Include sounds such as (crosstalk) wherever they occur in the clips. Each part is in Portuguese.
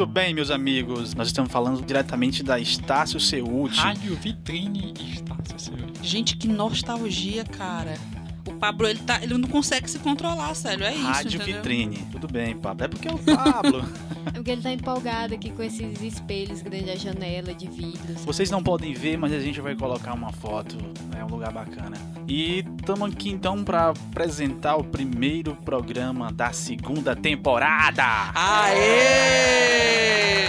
Muito bem, meus amigos. Nós estamos falando diretamente da Estácio Seult. Rádio Vitrine Estácio Seult. Gente, que nostalgia, cara. O Pablo, ele, tá, ele não consegue se controlar, sério. É isso, Rádio entendeu? Vitrine. Tudo bem, Pablo. É porque é o Pablo. (laughs) É porque ele tá empolgado aqui com esses espelhos grandes da janela de vidros. Vocês não podem ver, mas a gente vai colocar uma foto. É um lugar bacana. E estamos aqui então para apresentar o primeiro programa da segunda temporada. Aê!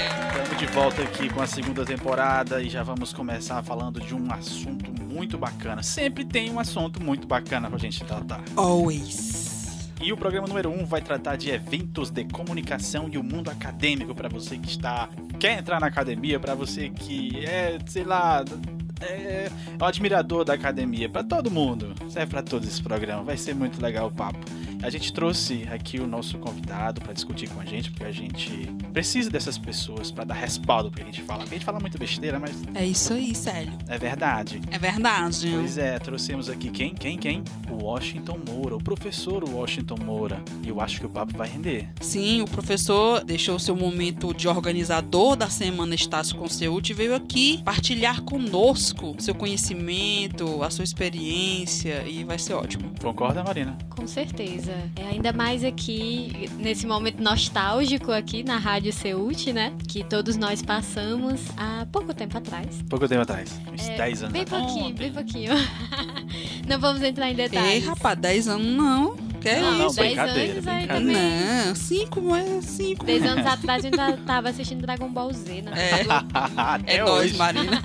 De volta aqui com a segunda temporada e já vamos começar falando de um assunto muito bacana. Sempre tem um assunto muito bacana pra gente tratar. Always. E o programa número 1 um vai tratar de eventos de comunicação e o mundo acadêmico para você que está quer entrar na academia, para você que é, sei lá, é um admirador da academia, para todo mundo. Serve para todos esse programa, vai ser muito legal o papo. A gente trouxe aqui o nosso convidado para discutir com a gente, porque a gente precisa dessas pessoas para dar respaldo porque a gente fala. Porque a gente fala muita besteira, mas É isso aí, Célio. é verdade. É verdade. Pois é, trouxemos aqui quem? Quem? Quem? O Washington Moura, o professor Washington Moura. E eu acho que o papo vai render. Sim, o professor deixou seu momento de organizador da Semana Estácio Conceúte e veio aqui partilhar conosco seu conhecimento, a sua experiência e vai ser ótimo. Concorda, Marina? Com certeza. É ainda mais aqui, nesse momento nostálgico aqui na Rádio Seult, né? Que todos nós passamos há pouco tempo atrás. Pouco tempo atrás, uns É, 10 anos Bem pouquinho, bem pouquinho. (laughs) Não vamos entrar em Ei, detalhes. rapaz, 10 anos não. Que é Não, Não, isso? dez brincadeira, anos ainda brincadeira. Não, 5, mas 5. 10 anos atrás eu ainda tava assistindo Dragon Ball Z, né? É. (laughs) Até É hoje. Marina.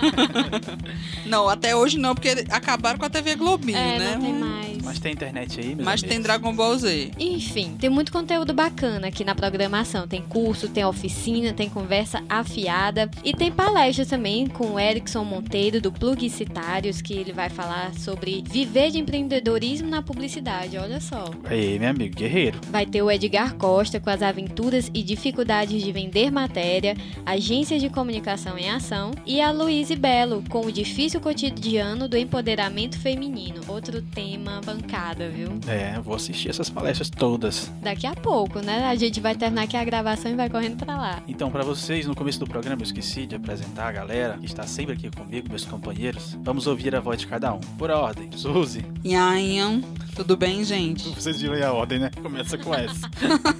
(laughs) não, até hoje não, porque acabaram com a TV Globinho, É, né? não tem mais. Mas tem internet aí, meus Mas tem amigos? Dragon Ball Z. Enfim, tem muito conteúdo bacana aqui na programação. Tem curso, tem oficina, tem conversa afiada e tem palestras também com o Erickson Monteiro do Plugicitários, que ele vai falar sobre viver de empreendedorismo na publicidade. Olha só. Aí, meu amigo, guerreiro. Vai ter o Edgar Costa com as aventuras e dificuldades de vender matéria, agências de comunicação em ação, e a Luíse Belo com o difícil cotidiano do empoderamento feminino. Outro tema bancada, viu? É, eu vou assistir essas palestras todas. Daqui a pouco, né? A gente vai terminar aqui a gravação e vai correndo pra lá. Então, pra vocês, no começo do programa eu esqueci de apresentar a galera que está sempre aqui comigo, meus companheiros. Vamos ouvir a voz de cada um. Por ordem. Suzy. Nhanham. Tudo bem, gente? Vocês viram aí a ordem, né? Começa com essa.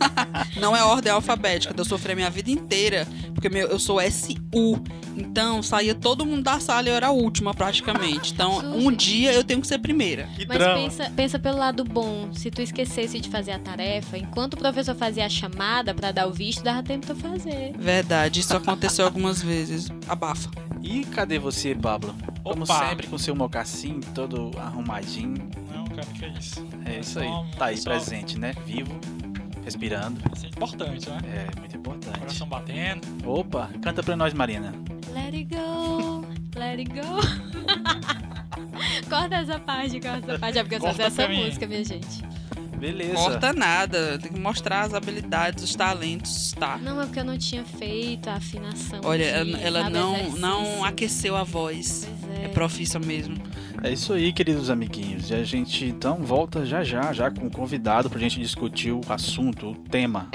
(laughs) Não é ordem alfabética, eu sofri a minha vida inteira, porque meu, eu sou SU. Então, saía todo mundo da sala e eu era a última, praticamente. Então, um dia eu tenho que ser primeira. Que Mas drama. pensa, pensa pelo lado bom. Se tu esquecesse de fazer a tarefa, enquanto o professor fazia a chamada pra dar o visto, dava tempo de tu fazer. Verdade, isso aconteceu algumas vezes. Abafa. E cadê você, Pablo? Como Opa. sempre, com seu mocassim todo arrumadinho. Cara, que é isso? É isso aí. Só- Tá aí só- presente, né? Vivo, respirando. Isso é importante, né? É muito importante. Coração batendo. Opa, canta pra nós, Marina. Let it go, let it go. (laughs) corta essa parte, corta essa parte. É porque eu só sei Corta essa mim. música, minha gente. Beleza. Corta nada, tem que mostrar as habilidades, os talentos, tá? Não, é porque eu não tinha feito a afinação. Olha, de, ela, ela não, exercício. não aqueceu a voz. Pois É é. profissa mesmo. É isso aí, queridos amiguinhos. E a gente então volta já já, já com o convidado pra gente discutir o assunto, o tema.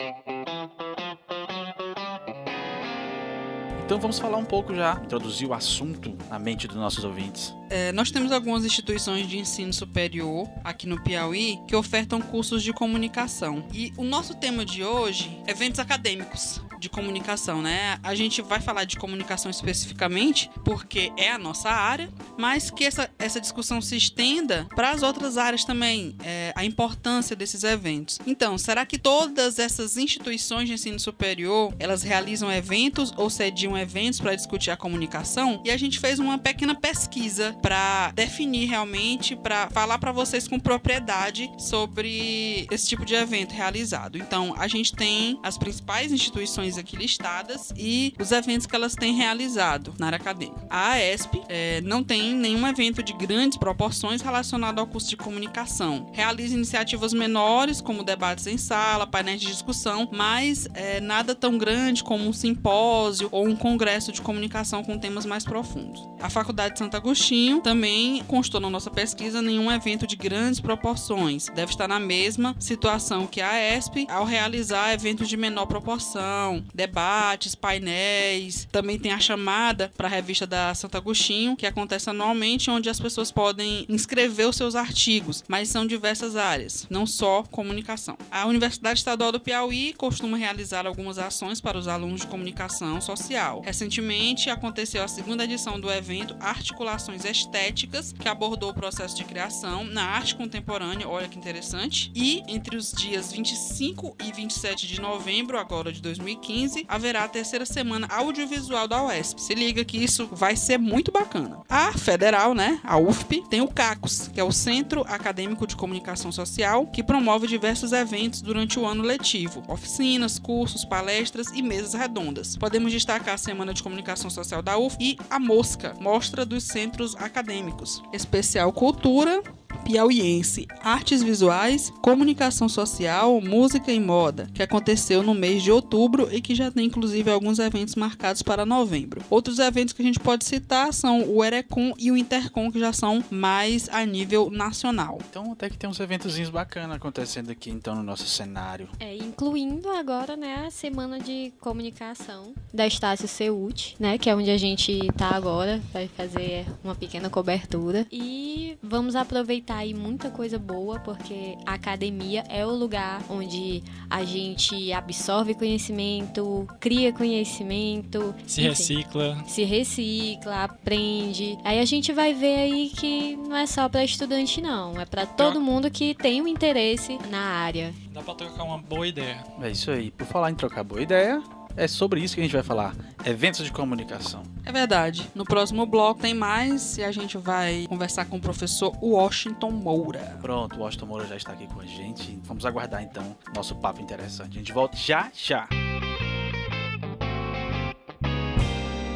Então vamos falar um pouco já, introduzir o assunto na mente dos nossos ouvintes. É, nós temos algumas instituições de ensino superior aqui no Piauí que ofertam cursos de comunicação. E o nosso tema de hoje é eventos acadêmicos de comunicação, né? A gente vai falar de comunicação especificamente porque é a nossa área, mas que essa, essa discussão se estenda para as outras áreas também, é, a importância desses eventos. Então, será que todas essas instituições de ensino superior elas realizam eventos ou sediam eventos para discutir a comunicação? E a gente fez uma pequena pesquisa para definir realmente, para falar para vocês com propriedade sobre esse tipo de evento realizado. Então, a gente tem as principais instituições aqui listadas e os eventos que elas têm realizado na área acadêmica. A AESP eh, não tem nenhum evento de grandes proporções relacionado ao curso de comunicação. Realiza iniciativas menores, como debates em sala, painéis de discussão, mas eh, nada tão grande como um simpósio ou um congresso de comunicação com temas mais profundos. A Faculdade de Santo Agostinho também constou na nossa pesquisa nenhum evento de grandes proporções. Deve estar na mesma situação que a AESP ao realizar eventos de menor proporção, debates, painéis. Também tem a chamada para a revista da Santo Agostinho, que acontece anualmente, onde as pessoas podem inscrever os seus artigos, mas são diversas áreas, não só comunicação. A Universidade Estadual do Piauí costuma realizar algumas ações para os alunos de comunicação social. Recentemente aconteceu a segunda edição do evento Articulações Estéticas, que abordou o processo de criação na arte contemporânea, olha que interessante. E entre os dias 25 e 27 de novembro, agora de 2015, haverá a terceira semana audiovisual da UESP. Se liga que isso vai ser muito bacana. A federal, né, a UFP, tem o CACOS, que é o Centro Acadêmico de Comunicação Social, que promove diversos eventos durante o ano letivo, oficinas, cursos, palestras e mesas redondas. Podemos destacar a Semana de Comunicação Social da UF e a Mosca, Mostra dos Centros Acadêmicos. Especial Cultura, piauiense Artes Visuais, Comunicação Social, Música e Moda, que aconteceu no mês de outubro e que já tem inclusive alguns eventos marcados para novembro. Outros eventos que a gente pode citar são o Erecom e o Intercom, que já são mais a nível nacional. Então até que tem uns eventozinhos bacanas acontecendo aqui então no nosso cenário. É, incluindo agora, né, a semana de comunicação da Estácio Ceut, né, que é onde a gente tá agora, vai fazer uma pequena cobertura. E vamos aproveitar aí muita coisa boa, porque a academia é o lugar onde a gente absorve conhecimento, cria conhecimento, Se enfim, recicla. se recicla, aprende. Aí a gente vai ver aí que não é só para estudante não, é para todo mundo que tem um interesse na área. Dá pra trocar uma boa ideia. É isso aí. Por falar em trocar boa ideia, é sobre isso que a gente vai falar. Eventos de comunicação. É verdade. No próximo bloco tem mais e a gente vai conversar com o professor Washington Moura. Pronto, o Washington Moura já está aqui com a gente. Vamos aguardar então nosso papo interessante. A gente volta já já.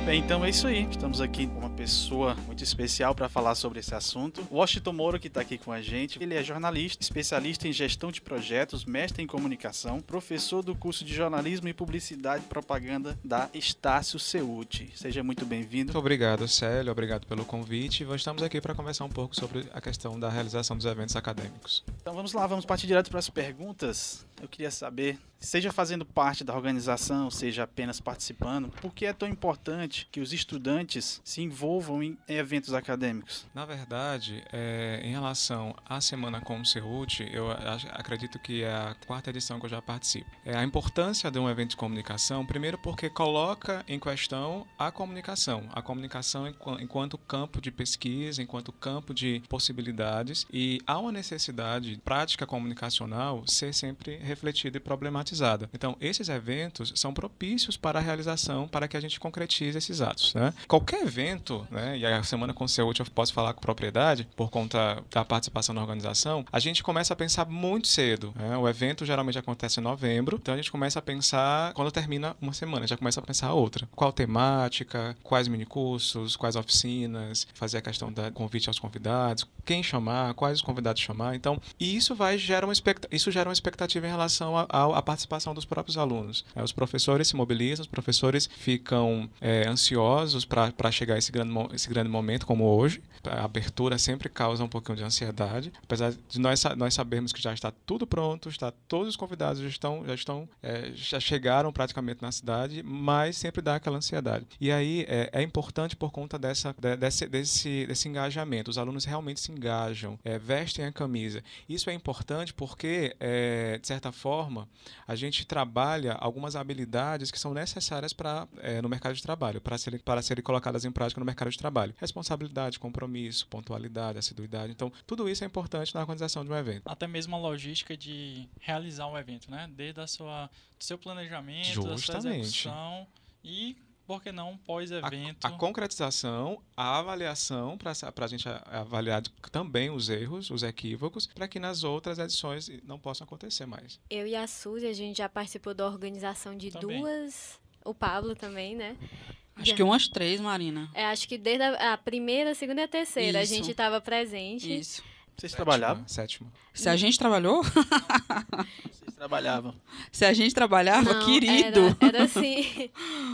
Bem, então é isso aí. Estamos aqui com uma pessoa muito especial para falar sobre esse assunto. O Washington Moura, que está aqui com a gente, ele é jornalista, especialista em gestão de projetos, mestre em comunicação, professor do curso de jornalismo e publicidade e propaganda da Estácio Ceute. Seja muito bem-vindo. Muito obrigado, Célio. Obrigado pelo convite. Estamos aqui para conversar um pouco sobre a questão da realização dos eventos acadêmicos. Então vamos lá, vamos partir direto para as perguntas. Eu queria saber, seja fazendo parte da organização, seja apenas participando, por que é tão importante que os estudantes se envolvam em eventos acadêmicos? Na verdade, é, em relação à Semana com o Ceute, eu acredito que é a quarta edição que eu já participo. É a importância de um evento de comunicação, primeiro porque coloca em questão a comunicação, a comunicação enqu- enquanto campo de pesquisa, enquanto campo de possibilidades, e há uma necessidade prática comunicacional ser sempre refletida e problematizada. Então, esses eventos são propícios para a realização, para que a gente concretize esses atos. Né? Qualquer evento, né, e a Semana com Saúde eu posso falar com propriedade, por conta da participação na organização, a gente começa a pensar muito cedo. né? O evento geralmente acontece em novembro, então a gente começa a pensar, quando termina uma semana, já começa a pensar outra. Qual temática, quais minicursos, quais oficinas, fazer a questão da convite aos convidados, quem chamar, quais os convidados chamar. Então, e isso vai gera uma isso gera uma expectativa em relação à- participação dos próprios alunos. Os professores se mobilizam, os professores ficam é, ansiosos para chegar esse grande, esse grande momento como hoje. A abertura sempre causa um pouquinho de ansiedade, apesar de nós, nós sabermos que já está tudo pronto, está todos os convidados já estão, já estão, é, já chegaram praticamente na cidade, mas sempre dá aquela ansiedade. E aí é, é importante por conta dessa, de- desse, desse, desse engajamento. Os alunos realmente se engajam, é, vestem a camisa. Isso é importante porque, é, de certa forma, a gente trabalha algumas habilidades que são necessárias para é, no mercado de trabalho, para serem, para serem colocadas em prática no mercado de trabalho. Responsabilidade, compromisso, pontualidade, assiduidade. Então, tudo isso é importante na organização de um evento. Até mesmo a logística de realizar um evento, né? Desde a sua, do seu planejamento, da sua Justamente. execução e, por que não, A, pós-evento. a concretização, a avaliação, para a gente a- avaliar também os erros, os equívocos, para que nas outras edições não possam acontecer mais. Eu e a Suzy, a gente já participou da organização de Também. duas. O Pablo também, né? Acho que umas três, Marina. É, acho que desde a, a primeira, a segunda e a terceira Isso. a gente estava presente. Isso. Vocês Sétima, trabalhavam? Sétima. Se a gente trabalhou, Vocês trabalhavam. se a gente trabalhava, Não, querido. Era, era (laughs) assim.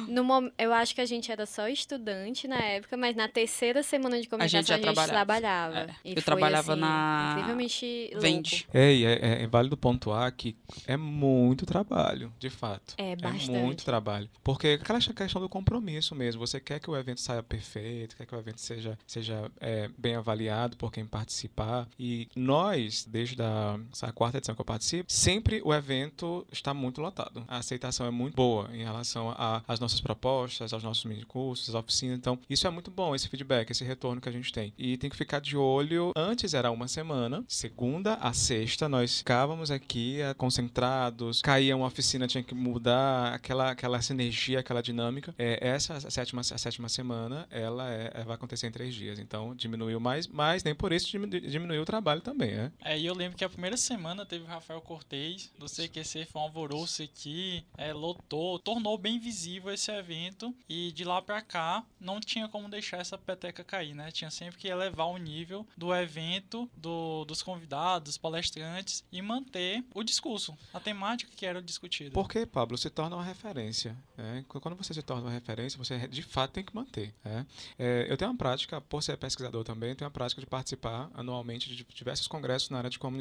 No mom... Eu acho que a gente era só estudante na época, mas na terceira semana de comunicação a gente, já trabalhava. É. E Eu foi, trabalhava assim, na Incrivelmente Vende. É, e é, é, é válido pontuar que é muito trabalho, de fato. É, É bastante. muito trabalho. Porque aquela questão do compromisso mesmo. Você quer que o evento saia perfeito, quer que o evento seja, seja é, bem avaliado por quem participar. E nós, desde a, essa quarta edição que eu participo, sempre o evento está muito lotado. A aceitação é muito boa em relação às nossas propostas, aos nossos mini cursos, às oficinas. Então, isso é muito bom, esse feedback, esse retorno que a gente tem. E tem que ficar de olho. Antes era uma semana, segunda a sexta, nós ficávamos aqui eh, concentrados, caía uma oficina, tinha que mudar aquela, aquela sinergia, aquela dinâmica. É, essa a sétima, a sétima semana, ela é- é- vai acontecer em três dias. Então, diminuiu mais, mas nem por isso diminu- diminuiu o trabalho também, né? É, e eu lembro que a primeira semana teve o Rafael Cortez do CQC, foi um alvoroço aqui, é, lotou, tornou bem visível esse evento e de lá pra cá não tinha como deixar essa peteca cair, né? Tinha sempre que elevar o nível do evento, do, dos convidados, dos palestrantes e manter o discurso, a temática que era discutida. Porque, Pablo, se torna uma referência. né? Qu- Quando você se torna uma referência, você de fato tem que manter. né? É, eu tenho uma prática, por ser pesquisador também, tenho uma prática de participar anualmente de diversos congressos na área de comunicação.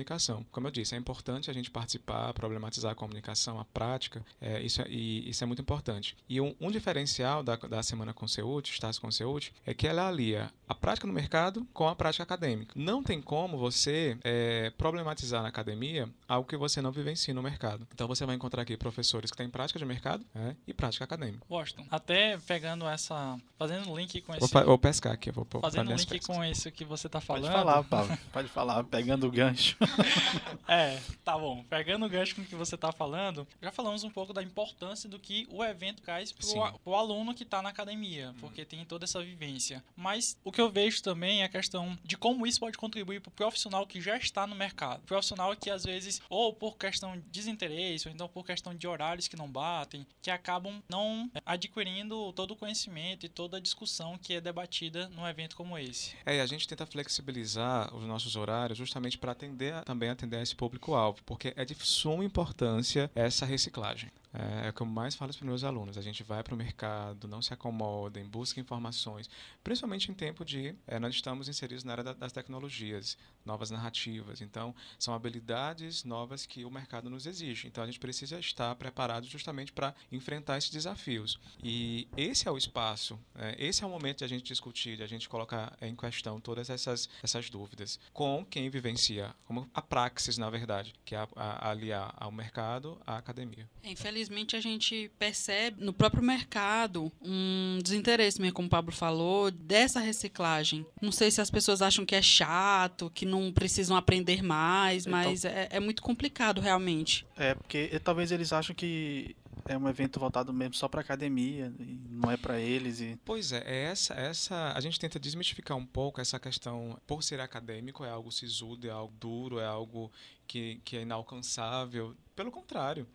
Como eu disse, é importante a gente participar, problematizar a comunicação, a prática, é, isso, é, e, isso é muito importante. E um, um diferencial da, da Semana Conceúte, Estácio Conceúte, é que ela alia a prática no mercado com a prática acadêmica. Não tem como você é, problematizar na academia algo que você não vivencia no mercado. Então você vai encontrar aqui professores que têm prática de mercado né, e prática acadêmica. Washington, até pegando essa, fazendo link com esse Vou, vou pescar aqui, vou pôr Fazendo um link pescas. com isso que você tá Pode falando. falar, (laughs) Pablo. Pode falar, pegando o gancho. (laughs) É, tá bom. Pegando o gancho com o que você tá falando, já falamos um pouco da importância do que o evento traz pro, a- pro aluno que tá na academia, porque tem toda essa vivência. Mas o que eu vejo também é a questão de como isso pode contribuir pro profissional que já está no mercado. Profissional que às vezes, ou por questão de desinteresse, ou então por questão de horários que não batem, que acabam não é, adquirindo todo o conhecimento e toda a discussão que é debatida num evento como esse. É, e a gente tenta flexibilizar os nossos horários justamente para atender a- também atender esse público-alvo, porque é de suma importância essa reciclagem. É, é o que eu mais falo para os meus alunos. A gente vai para o mercado, não se acomodem, busquem informações, principalmente em tempo de. é, nós estamos inseridos na área da- das tecnologias, novas narrativas. Então, são habilidades novas que o mercado nos exige. Então, a gente precisa estar preparado justamente para enfrentar esses desafios. E esse é o espaço, né? esse é o momento de a gente discutir, de a gente colocar em questão todas essas, essas dúvidas com quem vivencia, como a praxis, na verdade, que é aliar ao mercado à academia. Infelizmente, a gente percebe no próprio mercado um desinteresse, mesmo como o Pablo falou, dessa reciclagem. Não sei se as pessoas acham que é chato, que não precisam aprender mais, Então- mas é, é muito complicado, realmente. É, porque talvez eles acham que é um evento voltado mesmo só pra academia, e não é pra eles. E... Pois é, é essa, essa. A gente tenta desmistificar um pouco essa questão, por ser acadêmico, é algo sisudo, é algo duro, é algo que, que é inalcançável. Pelo contrário.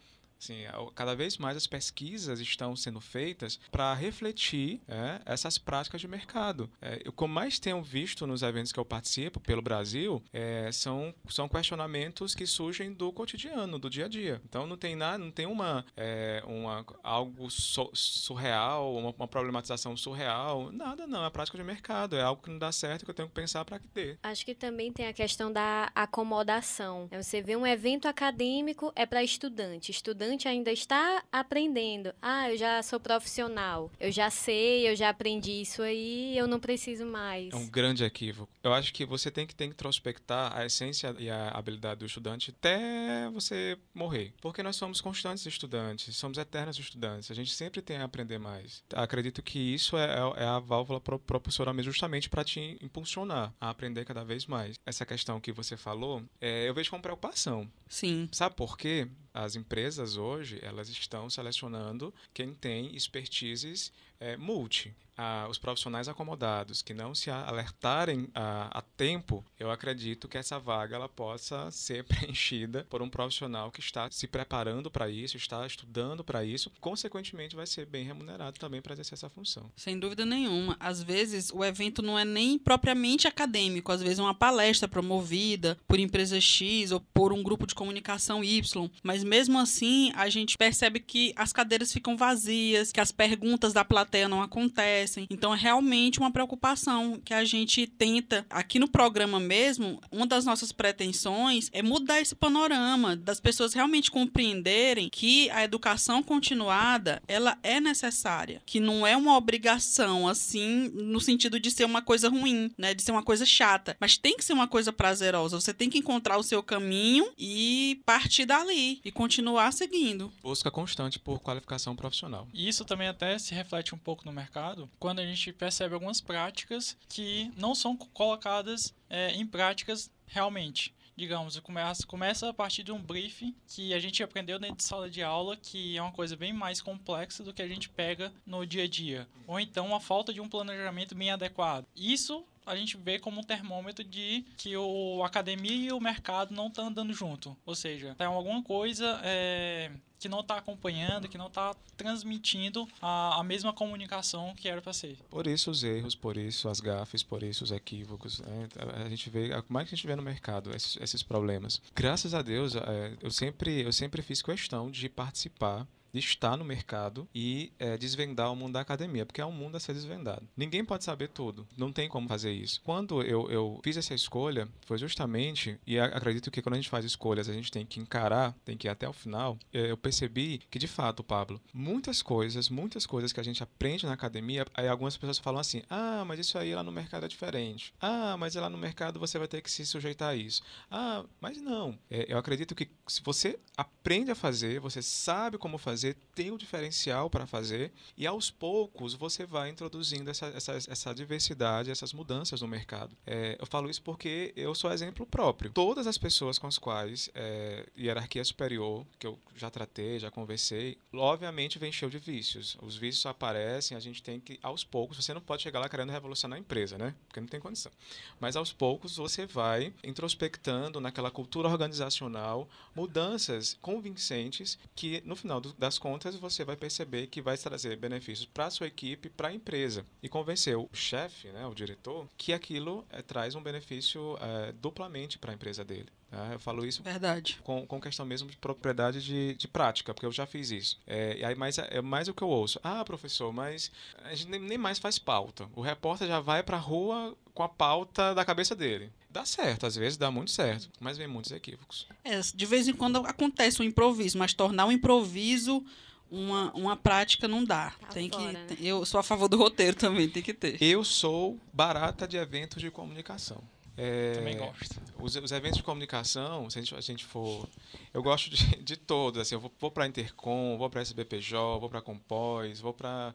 O- cada vez mais as pesquisas estão sendo feitas para refletir é, essas práticas de mercado. É, o mais tenho visto nos eventos que eu participo pelo Brasil é, são, são questionamentos que surgem do cotidiano, do dia a dia. Então não tem nada, não tem uma, é, uma algo so- surreal, uma, uma problematização surreal, nada não, é prática de mercado, é algo que não dá certo que eu tenho que pensar para que dê. Acho que também tem a questão da acomodação. É Você vê um evento acadêmico, é para estudante. Estudante ainda está aprendendo. Ah, eu já sou profissional. Eu já sei, eu já aprendi isso aí, eu não preciso mais. É um grande equívoco. Eu acho que você tem que, tem que introspectar a essência e a habilidade do estudante até você morrer. Porque nós somos constantes estudantes, somos eternos estudantes. A gente sempre tem a aprender mais. Acredito que isso é, é a válvula pro- propulsora mesmo justamente para te impulsionar a aprender cada vez mais. Essa questão que você falou, é, eu vejo com preocupação. Sim. Sabe por quê? As empresas hoje, elas estão selecionando quem tem expertises é, multi a, os profissionais acomodados que não se alertarem a, a, tempo, eu acredito que essa vaga ela possa (laughs) ser preenchida por um profissional que está se preparando para isso, está estudando para isso, consequentemente vai ser bem remunerado também para exercer essa função. Sem dúvida nenhuma. Às vezes o evento não é nem propriamente acadêmico, às vezes é uma palestra promovida por empresa X ou por um grupo de comunicação Y, mas mesmo assim a gente percebe que as cadeiras ficam vazias, que as perguntas da plateia não acontecem acontecem. Então é realmente uma preocupação que a gente tenta aqui no programa mesmo. Uma das nossas pretensões é mudar esse panorama das pessoas realmente compreenderem que a educação continuada ela é necessária, que não é uma obrigação assim no sentido de ser uma coisa ruim, né, de ser uma coisa chata, mas tem que ser uma coisa prazerosa. Você tem que encontrar o seu caminho e partir dali e continuar seguindo. Busca constante por qualificação profissional. E isso também até se reflete um pouco no mercado, quando a gente percebe algumas práticas que não são colocadas é, em práticas realmente. Digamos, começa, começa a partir de um briefing que a gente aprendeu dentro de sala de aula, que é uma coisa bem mais complexa do que a gente pega no dia a dia. Ou então a falta de um planejamento bem adequado. Isso a gente vê como um termômetro de que o academia e o mercado não estão andando junto. Ou seja, tem alguma coisa é, que não está acompanhando, que não está transmitindo a, a mesma comunicação que era para ser. Por isso os erros, por isso as gafes, por isso os equívocos. Né? A gente vê, como é que a gente vê no mercado esses, esses problemas? Graças a Deus, é, eu sempre, eu sempre fiz questão de participar de estar no mercado e é, desvendar o mundo da academia, porque é um mundo a ser desvendado. Ninguém pode saber tudo, não tem como fazer isso. Quando eu, eu fiz essa escolha, foi justamente, e acredito que quando a gente faz escolhas, a gente tem que encarar, tem que ir até o final, é, eu percebi que, de fato, Pablo, muitas coisas, muitas coisas que a gente aprende na academia, aí algumas pessoas falam assim, ah, mas isso aí lá no mercado é diferente. Ah, mas lá no mercado você vai ter que se sujeitar a isso. Ah, mas não. É, eu acredito que se você aprende a fazer, você sabe como fazer, fazer, tem um diferencial para fazer, e aos poucos você vai introduzindo essa, essa, essa diversidade, essas mudanças no mercado. É, eu falo isso porque eu sou exemplo próprio. Todas as pessoas com as quais, é, hierarquia superior, que eu já tratei, já conversei, obviamente vem cheio de vícios. Os vícios aparecem, a gente tem que, aos poucos, você não pode chegar lá querendo revolucionar a empresa, né? Porque não tem condição. Mas aos poucos você vai introspectando naquela cultura organizacional mudanças convincentes que, no final do, das contas, você vai perceber que vai trazer benefícios para a sua equipe, para a empresa. E convencer o chefe, né, o diretor, que aquilo é, traz um benefício é, duplamente para a empresa dele. Né? Eu falo isso Verdade. Com, com questão mesmo de propriedade de, de prática, porque eu já fiz isso. É, e aí mais, é mais o que eu ouço. Ah, professor, mas a gente nem, nem mais faz pauta. O repórter já vai para a rua com a pauta da cabeça dele. Dá certo, às vezes dá muito certo, mas vem muitos equívocos. É, de vez em quando acontece um improviso, mas tornar o improviso uma, uma prática não dá. Tá tem fora, que né? eu sou a favor do roteiro também, tem que ter. Eu sou barata de eventos de comunicação. É, Também gosto. Os, os, eventos de comunicação, se a gente, a gente for. Eu gosto de, (laughs) de todos. Assim, eu vou, vou para Intercom, vou para SBPJ, vou para Compós, vou para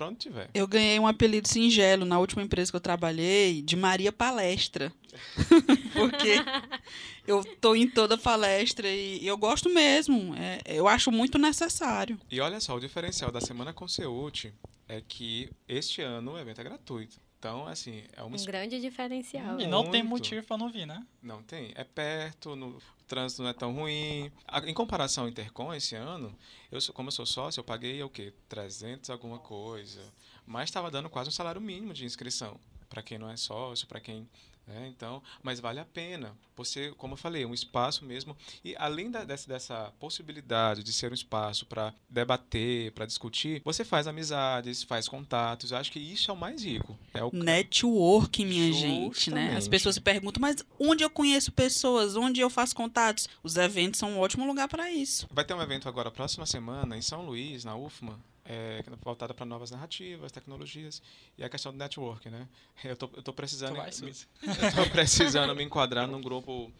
onde tiver. Eu ganhei um apelido singelo na última empresa que eu trabalhei de Maria Palestra. (laughs) Porque eu tô em toda palestra e eu gosto mesmo. É, eu acho muito necessário. E olha só, o diferencial da Semana Conceute é que este ano o evento é gratuito. Então, assim, é uma... um grande diferencial. E não tem motivo para não vir, né? Não tem. É perto, no... o trânsito não é tão ruim. Em comparação ao Intercom, esse ano, eu, como eu sou sócio, eu paguei o quê? 300 alguma coisa. Mas estava dando quase um salário mínimo de inscrição. Para quem não é sócio, para quem é, então, mas vale a pena. Você, como eu falei, um espaço mesmo. E além da, dessa, dessa possibilidade de ser um espaço para debater, para discutir, você faz amizades, faz contatos. Eu acho que isso é o mais rico. É o network, minha Justamente. gente, né? As pessoas se perguntam, mas onde eu conheço pessoas? Onde eu faço contatos? Os eventos são um ótimo lugar para isso. Vai ter um evento agora próxima semana em São Luís, na UFMA, é, voltada para novas narrativas, tecnologias e a questão do network, né? Eu tô, eu tô precisando, me, (laughs) eu tô precisando me enquadrar num grupo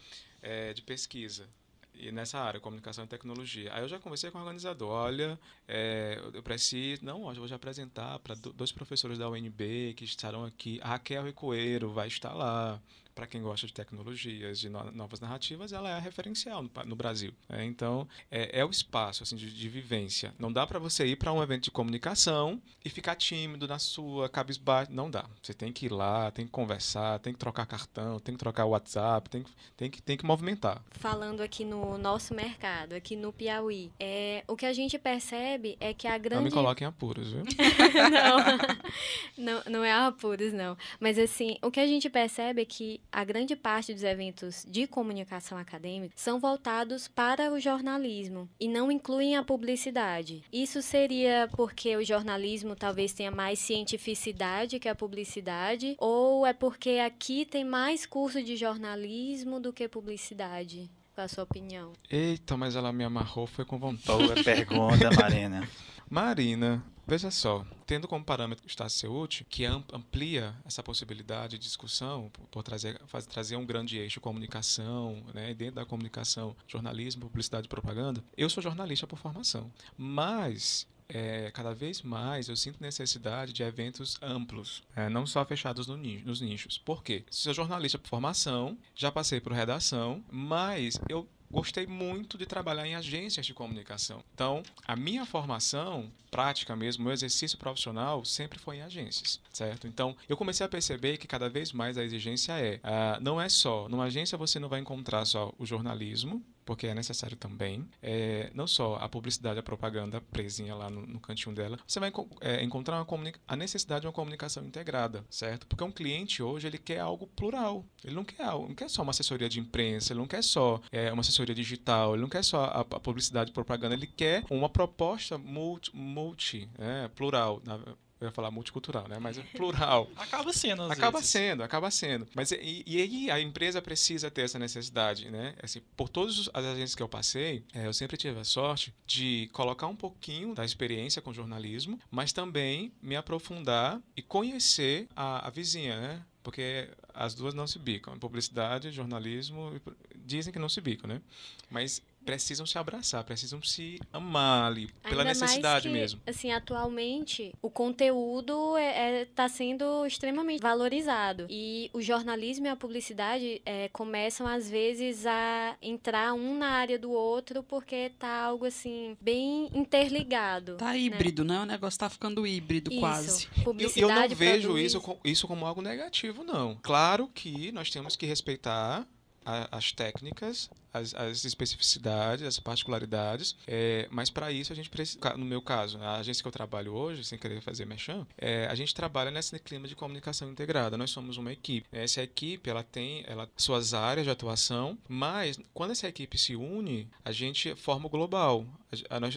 é, de pesquisa e nessa área, comunicação e tecnologia. Aí eu já conversei com o organizador, olha, é, eu preciso, não, hoje eu vou já apresentar para dois professores da UNB que estarão aqui, a Raquel Ricoeiro vai estar lá, para quem gosta de tecnologias, de no, novas narrativas, ela é a referencial no, no Brasil. Né? Então, é, é, o espaço assim, de, de vivência. Não dá para você ir para um evento de comunicação e ficar tímido na sua, cabisbaixo. Não dá. Você tem que ir lá, tem que conversar, tem que trocar cartão, tem que trocar WhatsApp, tem que, tem que, tem que movimentar. Falando aqui no nosso mercado, aqui no Piauí, é, o que a gente percebe é que a grande... Não me coloquem apuros, viu? (laughs) não, (laughs) não, não é apuros, não. Mas assim, o que a gente percebe é que a grande parte dos eventos de comunicação acadêmica são voltados para o jornalismo e não incluem a publicidade. Isso seria porque o jornalismo talvez tenha mais cientificidade que a publicidade, ou é porque aqui tem mais curso de jornalismo do que publicidade? Qual a sua opinião? Eita, mas ela me amarrou, foi com vontade. Boa pergunta, Marina. (laughs) Marina, Veja só, tendo como parâmetro o Estácio útil, que amplia essa possibilidade de discussão, por trazer, trazer um grande eixo comunicação, né, dentro da comunicação, jornalismo, publicidade e propaganda, eu sou jornalista por formação. Mas é, cada vez mais eu sinto necessidade de eventos amplos, é, não só fechados no nicho, nos nichos. Por quê? Sou jornalista por formação, já passei por redação, mas eu gostei muito de trabalhar em agências de comunicação. Então, a minha formação prática mesmo, meu exercício profissional sempre foi em agências, certo? Então, eu comecei a perceber que cada vez mais a exigência é, uh, não é só, numa agência você não vai encontrar só o jornalismo, porque é necessário também. É, não só a publicidade, a propaganda presinha lá no, no cantinho dela, você vai é, encontrar a necessidade de uma comunicação integrada, certo? Porque um cliente hoje ele quer algo plural. Ele não quer, não quer só uma assessoria de imprensa, ele não quer só é, uma assessoria digital, ele não quer só a, a publicidade propaganda, ele quer uma proposta multi, multi é, plural. Na, eu ia falar multicultural, né? Mas é plural. (laughs) acaba sendo, às Acaba vezes. sendo, acaba sendo. Mas e, e, aí a empresa precisa ter essa necessidade, né? Assim, por todas as agências que eu passei, é, eu sempre tive a sorte de colocar um pouquinho da experiência com jornalismo, mas também me aprofundar e conhecer a, a vizinha, né? Porque as duas não se bicam. Publicidade, jornalismo, dizem que não se bicam, né? Mas precisam se abraçar, precisam se amar ali, pela Ainda necessidade que, mesmo. Assim, atualmente, o conteúdo está é, é, tá sendo extremamente valorizado. E o jornalismo e a publicidade é, começam, às vezes, a entrar um na área do outro, porque tá algo, assim, bem interligado. Tá híbrido, né? né? O negócio tá ficando híbrido, isso. quase. Publicidade eu, eu não vejo isso, isso como algo negativo, não. Claro que nós temos que respeitar as técnicas, as, as especificidades, as particularidades, é, mas para isso a gente precisa, no meu caso, a agência que eu trabalho hoje, sem querer fazer mexão, é, a gente trabalha nesse clima de comunicação integrada. Nós somos uma equipe. Essa equipe, ela tem ela, suas áreas de atuação, mas quando essa equipe se une, a gente forma o global.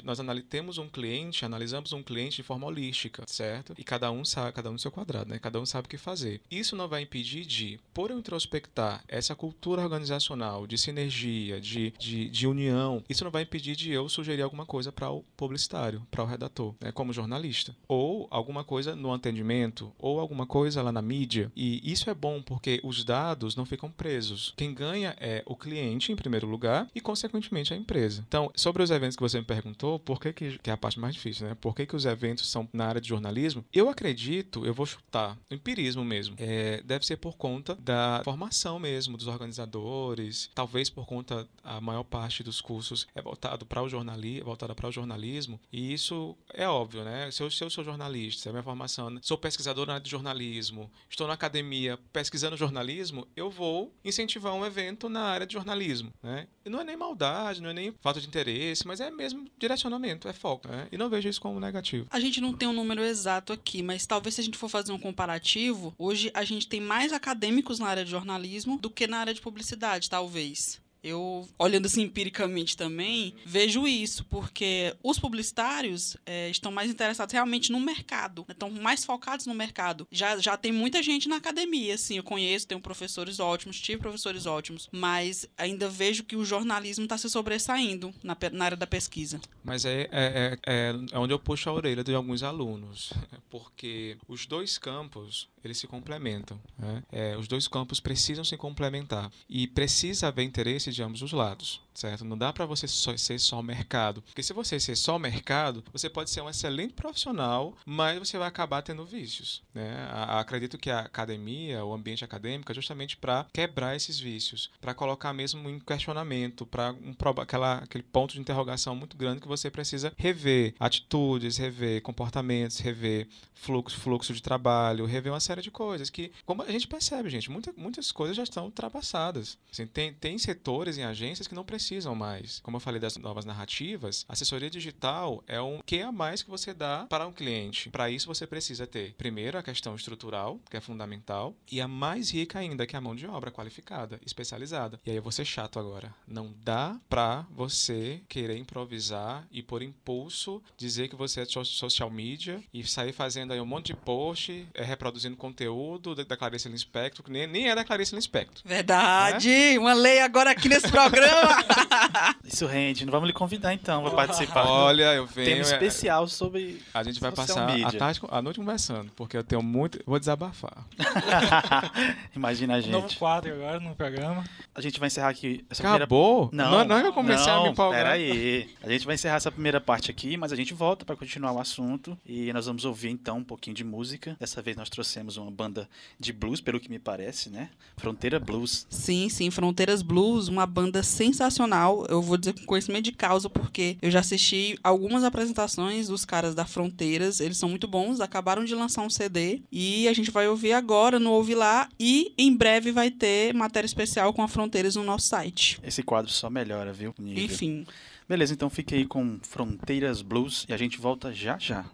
Nós temos um cliente, analisamos um cliente de forma holística, certo? E cada um sabe, cada um no seu quadrado, né? Cada um sabe o que fazer. Isso não vai impedir de, por eu introspectar essa cultura organizacional de sinergia de, de, de união, isso não vai impedir de eu sugerir alguma coisa para o publicitário, para o redator, né, como jornalista. Ou alguma coisa no atendimento, ou alguma coisa lá na mídia. E isso é bom porque os dados não ficam presos. Quem ganha é o cliente, em primeiro lugar, e, consequentemente, a empresa. Então, sobre os eventos que você me perguntou, por que, que, que é a parte mais difícil, né? Por que, que os eventos são na área de jornalismo? Eu acredito, eu vou chutar, empirismo mesmo, é, deve ser por conta da formação mesmo dos organizadores, talvez por conta a maior parte dos cursos é voltado para o jornalismo, voltada para o jornalismo, e isso é óbvio, né? Se eu, se eu sou jornalista, se é minha formação, sou pesquisador na área de jornalismo, estou na academia pesquisando jornalismo, eu vou incentivar um evento na área de jornalismo, né? E não é nem maldade, não é nem falta de interesse, mas é mesmo direcionamento, é foco, né? E não vejo isso como negativo. A gente não tem um número exato aqui, mas talvez se a gente for fazer um comparativo, hoje a gente tem mais acadêmicos na área de jornalismo do que na área de publicidade, talvez eu, olhando assim empiricamente também, vejo isso, porque os publicitários é, estão mais interessados realmente no mercado, né? estão mais focados no mercado. Já, já tem muita gente na academia, assim, eu conheço, tenho professores ótimos, tive professores ótimos, mas ainda vejo que o jornalismo está se sobressaindo na, na área da pesquisa. Mas é, é, é, é onde eu puxo a orelha de alguns alunos, (laughs) porque os dois campos, eles se complementam. Né? É, os dois campos precisam se complementar e precisa haver interesse de ambos os lados. Certo? Não dá para você só, ser só mercado. Porque se você ser só mercado, você pode ser um excelente profissional, mas você vai acabar tendo vícios, né? Acredito que a academia, o ambiente acadêmico é justamente para quebrar esses vícios, para colocar mesmo em questionamento, para um, aquela aquele ponto de interrogação muito grande que você precisa rever atitudes, rever comportamentos, rever fluxo, fluxo de trabalho, rever uma série de coisas que, como a gente percebe, gente, muita, muitas coisas já estão ultrapassadas. Assim, tem, tem setores em agências que não precisam mais. Como eu falei das novas narrativas, assessoria digital é um que a mais que você dá para um cliente. Para isso você precisa ter, primeiro, a questão estrutural, que é fundamental, e a mais rica ainda, que é a mão de obra qualificada, especializada. E aí eu vou ser chato agora. Não dá para você querer improvisar e por impulso dizer que você é social media e sair fazendo aí um monte de post, é, reproduzindo conteúdo da, da Clarice Lispector, que nem, nem é da Clarice Lispector. Verdade! Né? Uma lei agora aqui nesse programa! (laughs) (laughs) Isso rende. Não vamos lhe convidar então para participar. Olha, eu venho. Tem um especial sobre. A gente vai passar a, tarde, a noite conversando, porque eu tenho muito. Vou desabafar. (laughs) Imagina a gente. Novo quadro agora no programa. A gente vai encerrar aqui. Essa Acabou? Primeira... Não, não, é que eu comecei não, a me empolgar. Peraí. A gente vai encerrar essa primeira parte aqui, mas a gente volta para continuar o assunto. E nós vamos ouvir então um pouquinho de música. Dessa vez nós trouxemos uma banda de blues, pelo que me parece, né? Fronteira Blues. Sim, sim, Fronteiras Blues, uma banda sensacional. Eu vou dizer com conhecimento de causa, porque eu já assisti algumas apresentações dos caras da Fronteiras. Eles são muito bons, acabaram de lançar um CD e a gente vai ouvir agora no Ouve Lá. E em breve vai ter matéria especial com a Fronteiras no nosso site. Esse quadro só melhora, viu? Nível. Enfim. Beleza, então fique aí com Fronteiras Blues e a gente volta já já.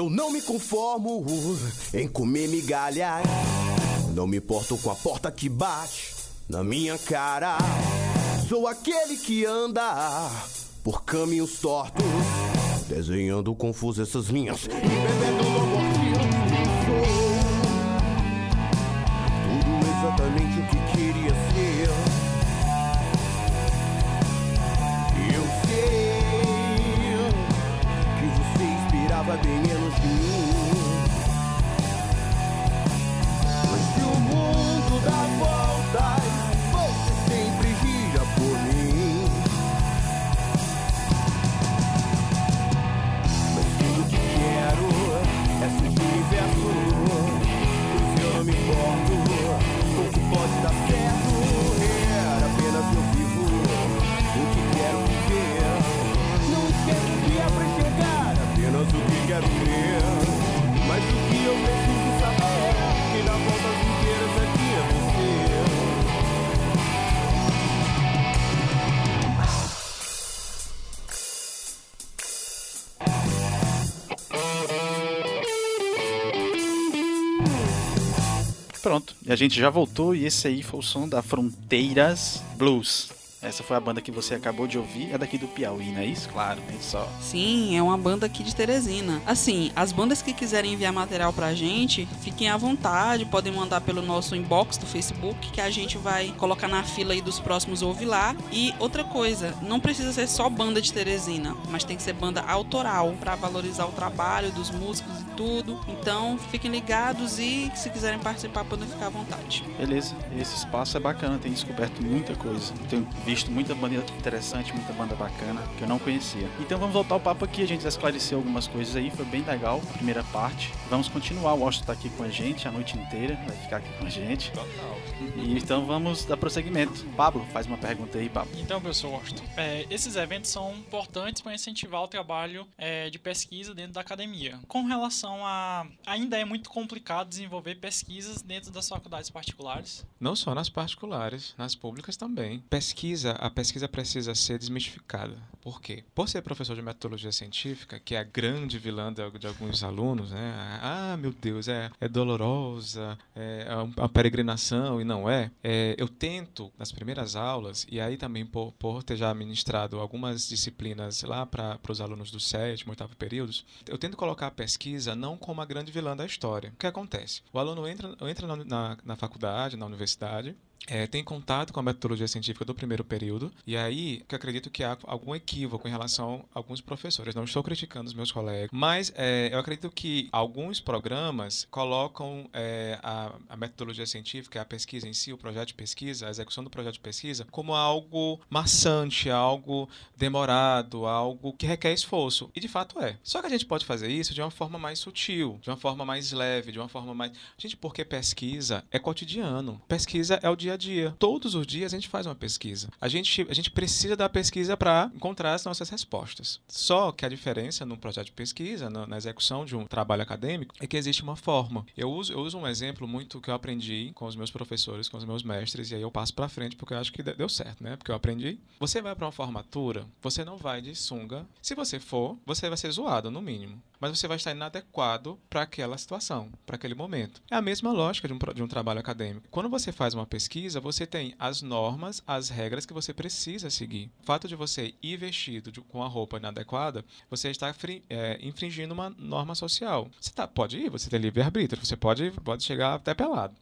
Eu não me conformo em comer migalhas. Não me importo com a porta que bate na minha cara. Sou aquele que anda por caminhos tortos, desenhando confuso essas linhas e bebendo e a gente já voltou e esse aí foi o som da Fronteiras Blues. Essa foi a banda que você acabou de ouvir, é daqui do Piauí, não é isso? Claro, nem só. Sim, é uma banda aqui de Teresina. Assim, as bandas que quiserem enviar material pra gente, fiquem à vontade, podem mandar pelo nosso inbox do Facebook, que a gente vai colocar na fila aí dos próximos Ouve Lá. E outra coisa, não precisa ser só banda de Teresina, mas tem que ser banda autoral, pra valorizar o trabalho dos músicos tudo. Então, fiquem ligados e se quiserem participar, podem ficar à vontade. Beleza, esse espaço é bacana, tem descoberto muita coisa. Tenho visto muita banda interessante, muita banda bacana que eu não conhecia. Então vamos voltar ao papo aqui, a gente já esclareceu algumas coisas aí, foi bem legal, primeira parte. Vamos continuar, o Austin tá aqui com a gente a noite inteira, vai ficar aqui com a gente. Total. E então vamos dar prosseguimento. Pablo, faz uma pergunta aí, Pablo. Então, professor Washington, é, esses eventos são importantes para incentivar o trabalho é, de pesquisa dentro da academia. Com relação a. Ainda é muito complicado desenvolver pesquisas dentro das faculdades particulares. Não só nas particulares, nas públicas também. Pesquisa, a pesquisa precisa ser desmistificada. Por quê? Por ser professor de metodologia científica, que é a grande vilã de, de alguns alunos, né? Ah, meu Deus, é, é dolorosa, é uma peregrinação, e não é. é eu tento, nas primeiras aulas, e aí também por, por ter já ministrado algumas disciplinas lá para os alunos do sétimo, oitavo períodos, eu tento colocar a pesquisa não como a grande vilã da história. O que acontece? O aluno entra, entra na, na, na faculdade, na universidade, é, tem contato com a metodologia científica do primeiro período, e aí que acredito que há algum equívoco em relação a alguns professores. Não estou criticando os meus colegas, mas é, eu acredito que alguns programas colocam é, a, a, metodologia científica, a pesquisa em si, o projeto de pesquisa, a execução do projeto de pesquisa, como algo maçante, algo demorado, algo que requer esforço. E de fato é. Só que a gente pode fazer isso de uma forma mais sutil, de uma forma mais leve, de uma forma mais. Gente, porque pesquisa é cotidiano. Pesquisa é o dia dia a dia. Todos os dias a gente faz uma pesquisa. A gente, a gente precisa da pesquisa para encontrar as nossas respostas. Só que a diferença no projeto de pesquisa, na, na, execução de um trabalho acadêmico, é que existe uma forma. Eu uso, eu uso um exemplo muito que eu aprendi com os meus professores, com os meus mestres, e aí eu passo para frente porque eu acho que deu certo, né? Porque eu aprendi. Você vai para uma formatura, você não vai de sunga. Se você for, você vai ser zoado, no mínimo mas você vai estar inadequado para aquela situação, para aquele momento. É a mesma lógica de um, de um trabalho acadêmico. Quando você faz uma pesquisa, você tem as normas, as regras que você precisa seguir. O fato de você ir vestido de, com a roupa inadequada, você está é, infringindo uma norma social. Você tá, pode ir, você tem livre-arbítrio, você pode, pode chegar até pelado.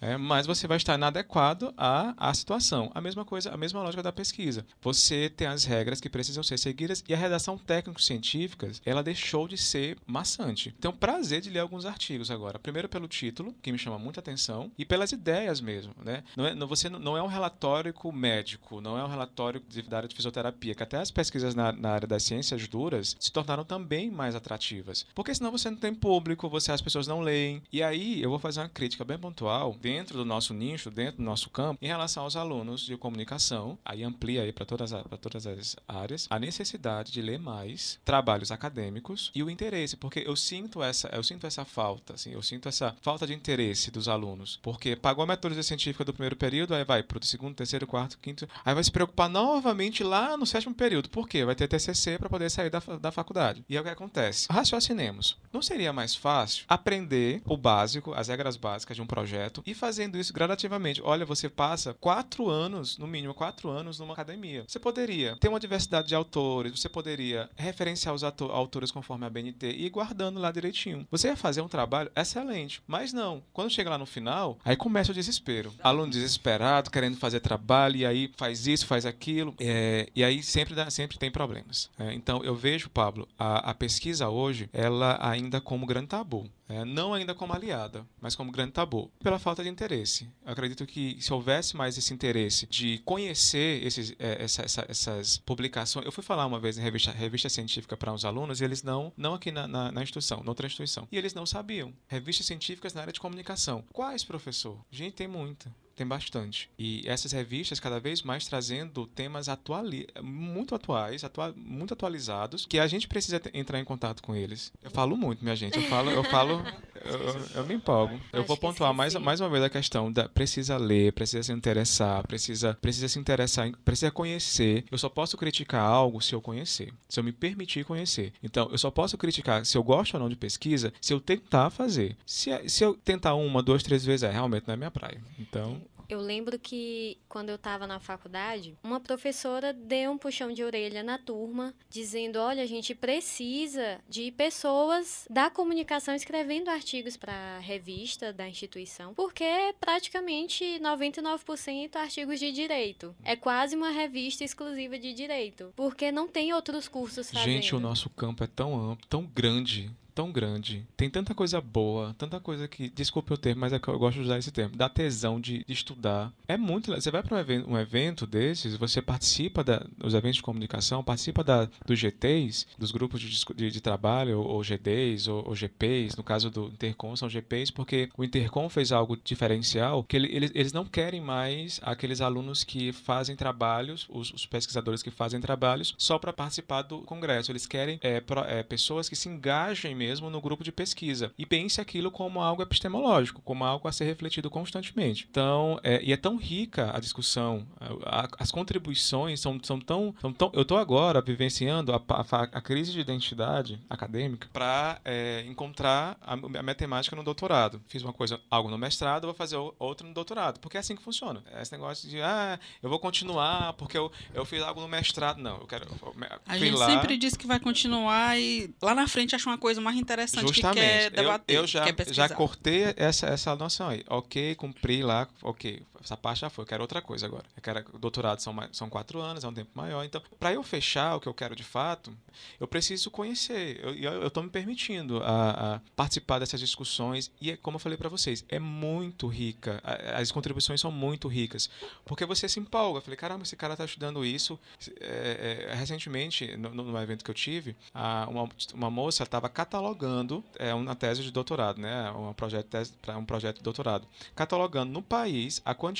É, mas você vai estar inadequado à, à situação. A mesma coisa, a mesma lógica da pesquisa. Você tem as regras que precisam ser seguidas e a redação técnico-científica, ela deixou de ser maçante. Tenho prazer de ler alguns artigos agora. Primeiro pelo título, que me chama muita atenção, e pelas ideias mesmo. Né? Não é, não, você não é um relatório médico, não é um relatório de, da área de fisioterapia, que até as pesquisas na, na área das ciências duras se tornaram também mais atrativas. Porque senão você não tem público, você as pessoas não leem. E aí eu vou fazer uma crítica bem pontual dentro do nosso nicho, dentro do nosso campo, em relação aos alunos de comunicação, aí amplia aí para todas, todas as áreas, a necessidade de ler mais trabalhos acadêmicos e o interesse, porque eu sinto essa, eu sinto essa falta, assim, eu sinto essa falta de interesse dos alunos, porque pagou a metodologia científica do primeiro período, aí vai para o segundo, terceiro, quarto, quinto, aí vai se preocupar novamente lá no sétimo período, por quê? Vai ter TCC para poder sair da, da faculdade. E é o que acontece. Raciocinemos. Não seria mais fácil aprender o básico, as regras básicas de um projeto e fazendo isso gradativamente. Olha, você passa quatro anos, no mínimo quatro anos, numa academia. Você poderia ter uma diversidade de autores, você poderia referenciar os autores conforme a BNT e ir guardando lá direitinho. Você ia fazer um trabalho excelente. Mas não. Quando chega lá no final, aí começa o desespero. Aluno desesperado, querendo fazer trabalho, e aí faz isso, faz aquilo. É, e aí sempre, dá, sempre tem problemas. É, então eu vejo, Pablo, a, a pesquisa hoje, ela ainda como grande tabu. É, não ainda como aliada, mas como grande tabu, pela falta de interesse. Eu acredito que se houvesse mais esse interesse de conhecer esses, é, essa, essa, essas publicações, eu fui falar uma vez em revista, revista científica para uns alunos e eles não, não aqui na, na, na instituição, noutra instituição, e eles não sabiam. Revistas científicas na área de comunicação. Quais, professor? Gente, tem muita tem bastante. E essas revistas cada vez mais trazendo temas atuali muito atuais, atua muito atualizados, que a gente precisa entrar em contato com eles. Eu falo muito, minha gente. Eu falo, eu falo, (laughs) eu, eu, me empolgo. Eu vou pontuar mais, mais uma vez a questão da precisa ler, precisa se interessar, precisa, precisa se interessar, precisa conhecer. Eu só posso criticar algo se eu conhecer, se eu me permitir conhecer. Então, eu só posso criticar se eu gosto ou não de pesquisa, se eu tentar fazer. Se, se eu tentar uma, duas, três vezes, é realmente não é minha praia. Então, eu lembro que quando eu estava na faculdade, uma professora deu um puxão de orelha na turma, dizendo: olha, a gente precisa de pessoas da comunicação escrevendo artigos para a revista da instituição, porque é praticamente 99% artigos de direito. É quase uma revista exclusiva de direito, porque não tem outros cursos fazendo. Gente, o nosso campo é tão amplo, tão grande tão grande, tem tanta coisa boa, tanta coisa que, desculpe o termo, mas é que eu gosto de usar esse termo, dá tesão de, de estudar. É muito, você vai para um evento, um evento desses, você participa da, dos eventos de comunicação, participa da, dos GTs, dos grupos de, de, de trabalho, ou, ou GDs, ou, ou, GPs, no caso do Intercom são GPs, porque o Intercom fez algo diferencial, que ele, eles, eles não querem mais aqueles alunos que fazem trabalhos, os, os pesquisadores que fazem trabalhos, só para participar do congresso. Eles querem é, pro, é, pessoas que se engajem mesmo no grupo de pesquisa e pense aquilo como algo epistemológico, como algo a ser refletido constantemente. Então, é, e é tão rica a discussão, a, a, as contribuições são, são, tão, são tão. Eu estou agora vivenciando a, a, crise de identidade acadêmica para é, encontrar a, minha temática no doutorado. Fiz uma coisa, algo no mestrado, vou fazer outra no doutorado, porque é assim que funciona. É esse negócio de, ah, eu vou continuar porque eu, eu fiz algo no mestrado. Não, eu quero. Eu, a gente lá... sempre diz que vai continuar e lá na frente acha uma coisa mais mais interessante Justamente. que quer Eu- debater, eu, já, quer já cortei essa, essa noção aí. Ok, cumpri lá, ok. Essa parte já foi, eu quero outra coisa agora. Eu quero, doutorado são, são quatro anos, é um tempo maior. Então, para eu fechar o que eu quero de fato, eu preciso conhecer. Eu- estou me permitindo a, a participar dessas discussões e, é como eu falei para vocês, é muito rica. A- As contribuições são muito ricas. Porque você se empolga. Eu falei, caramba, esse cara está estudando isso. É, é, recentemente, no, no evento que eu tive, a- uma, uma moça estava catalogando é, uma tese de doutorado, né? Um projeto, pra um projeto de doutorado. Catalogando no país a quantidade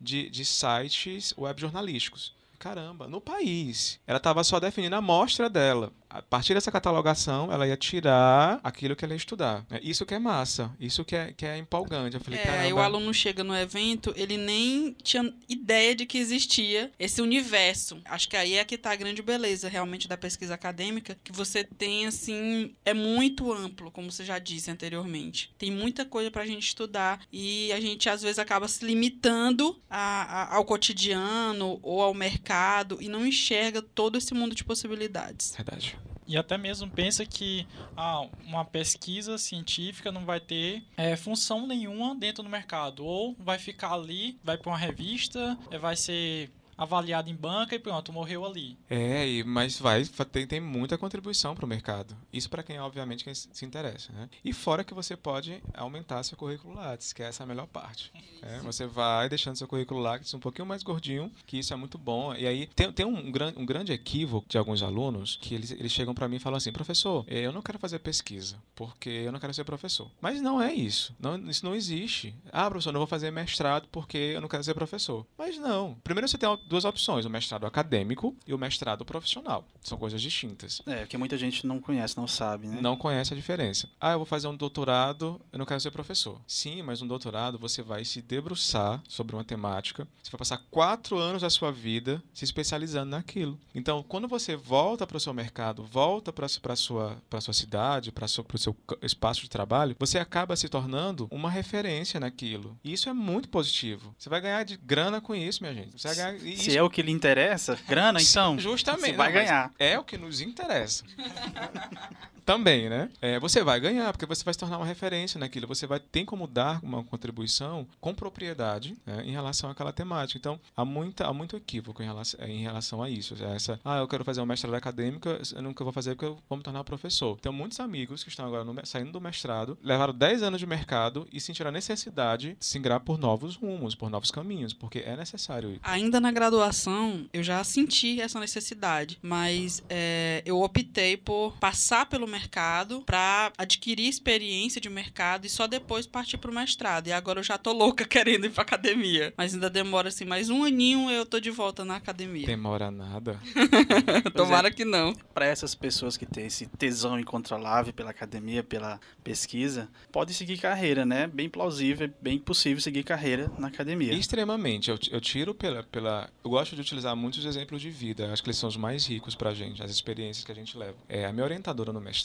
de, de sites web jornalísticos. Caramba, no país. Ela estava só definindo a amostra dela. A partir dessa catalogação, ela ia tirar aquilo que ela ia estudar. né? Isso que é massa, isso que é, que é empolgante. Eu falei, É, aí o caramba. aluno chega no evento, ele nem tinha ideia de que existia esse universo. Acho que aí é que tá a grande beleza realmente da pesquisa acadêmica, que você tem assim, é muito amplo, como você já disse anteriormente. Tem muita coisa pra gente estudar e a gente às vezes acaba se limitando a- a- ao cotidiano ou ao mercado e não enxerga todo esse mundo de possibilidades. Verdade. E até mesmo pensa que ah, uma pesquisa científica não vai ter é, função nenhuma dentro do mercado. Ou vai ficar ali, vai para uma revista, é, vai ser avaliado em banca e pronto, morreu ali. É, e- mas vai, tem, tem muita contribuição para o mercado. Isso para quem, obviamente, quem se interessa. Né? E fora que você pode aumentar seu currículo Lattes, que é essa a melhor parte. É, você vai deixando seu currículo Lattes um pouquinho mais gordinho, que isso é muito bom. E aí tem, tem um, gran, um grande equívoco de alguns alunos que eles, eles chegam para mim e falam assim: professor, eh, eu não quero fazer pesquisa, porque eu não quero ser professor. Mas não é isso. Não, isso não existe. Ah, professor, não vou fazer mestrado porque eu não quero ser professor. Mas não. Primeiro você tem duas opções: o mestrado acadêmico e o mestrado profissional. São coisas distintas. É, porque muita gente não conhece, não sabe, né? Não conhece a diferença. Ah, eu vou fazer um doutorado, eu não quero ser professor. Sim, mas um doutorado você vai se debruçar sobre uma temática. Você vai passar quatro anos da sua vida se especializando naquilo. Então, quando você volta para o seu mercado, volta para a sua, pra sua cidade, para o seu ca- espaço de trabalho, você acaba se tornando uma referência naquilo. E isso é muito positivo. Você vai ganhar de grana com isso, minha gente. Você vai ganhar, Se isso- é o que lhe interessa, grana, então. Justamente. Você vai Não, ganhar. É o que nos interessa. (laughs) Também, né? É, você vai ganhar, porque você vai se tornar uma referência naquilo. Você vai ter como dar uma contribuição com propriedade né, em relação àquela temática. Então, há, muita, há muito equívoco em relação, em relação a isso. Essa, ah, eu quero fazer um mestrado acadêmico, eu nunca vou fazer porque eu vou me tornar professor. Tenho muitos amigos que estão agora no saindo do mestrado, levaram 10 anos de mercado e sentiram a necessidade de se ingrar por novos rumos, por novos caminhos, porque é necessário isso. Ainda na graduação, eu já senti essa necessidade, mas é, eu optei por passar pelo mercado para adquirir experiência de mercado e só depois partir pro mestrado. E agora eu já tô louca (laughs) querendo ir pra academia. Mas ainda demora assim, mais um aninho eu tô de volta na academia. Demora nada. (laughs) Tomara que não. Para essas pessoas que têm esse tesão incontrolável pela academia, pela pesquisa, pode seguir carreira, né? Bem plausível, bem possível seguir carreira na academia. Extremamente. Eu, eu tiro pela, pela. Eu gosto de utilizar muitos exemplos de vida. Acho que eles são os mais ricos pra gente, as experiências que a gente leva. É, a minha orientadora no mestrado,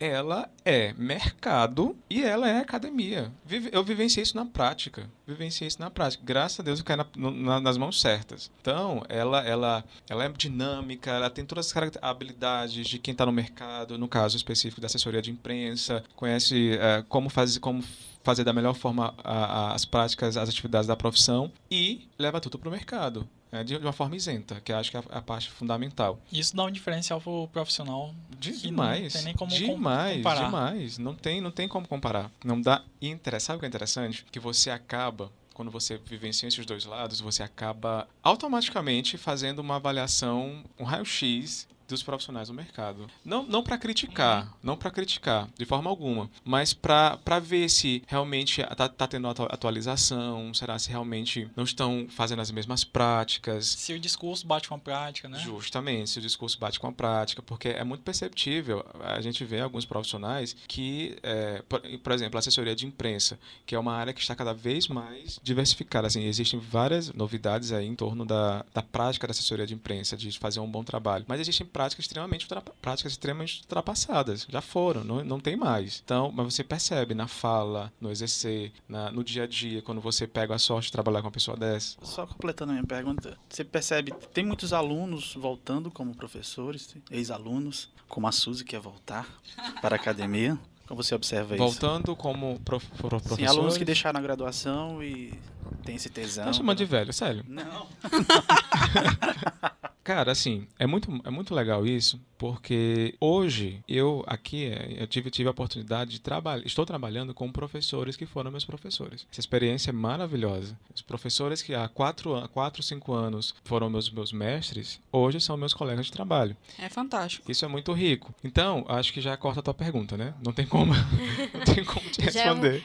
ela é mercado e ela é academia. Eu vivenciei isso na prática. Vivenciei isso na prática. Graças a Deus eu caí na- na- nas mãos certas. Então, ela, ela, ela é dinâmica, ela tem todas as habilidades de quem está no mercado, no caso específico da assessoria de imprensa, conhece eh, como fazer. Como fazer da melhor forma a- a- as práticas, as atividades da profissão e leva tudo para o mercado. Né, de uma forma isenta, que eu acho que é a, a parte fundamental. Isso dá um diferencial pro profissional. Demais. Não tem nem como com- demais, comparar. demais. Não tem, não tem como comparar. Não dá. Interessa- sabe o que é interessante? Que você acaba quando você vivencia esses dois lados, você acaba automaticamente fazendo uma avaliação, um raio-x dos profissionais do mercado. Não, não para criticar, não para criticar de forma alguma, mas para ver se realmente tá, tá tendo atua- atualização, será se realmente não estão fazendo as mesmas práticas, Se o discurso bate com a prática, né? Justamente, se o discurso bate com a prática, porque é muito perceptível. A gente vê alguns profissionais que, é, por, por exemplo, a assessoria de imprensa, que é uma área que está cada vez mais diversificada. Assim, existem várias novidades aí em torno da, da prática da assessoria de imprensa, de fazer um bom trabalho. Mas existem práticas extremamente, práticas extremamente ultrapassadas. Já foram, não, não tem mais. Então, mas você percebe na fala, no exercer, na- no dia a dia, quando você pega a sorte de trabalhar com uma pessoa dessa. Só completando a minha pergunta, você percebe, tem muitos alunos voltando como professores, ex-alunos, como a Suzy quer voltar (laughs) para a academia. Como você observa isso? Voltando como prof, pro- professor. Sim, alunos que deixaram a graduação e tem esse tesão. Tá chamando de velho, sério. Não. (laughs) Cara, assim, é muito, é muito legal isso, porque hoje eu aqui é, eu tive, tive a oportunidade de trabalhar, estou trabalhando com professores que foram meus professores. Essa experiência é maravilhosa. Os professores que há quatro, quatro cinco anos foram meus, meus mestres, hoje são meus colegas de trabalho. É fantástico. Isso é muito rico. Então, acho que já corta a tua pergunta, né? Não tem como, (laughs) não tem como te Já é um- responder.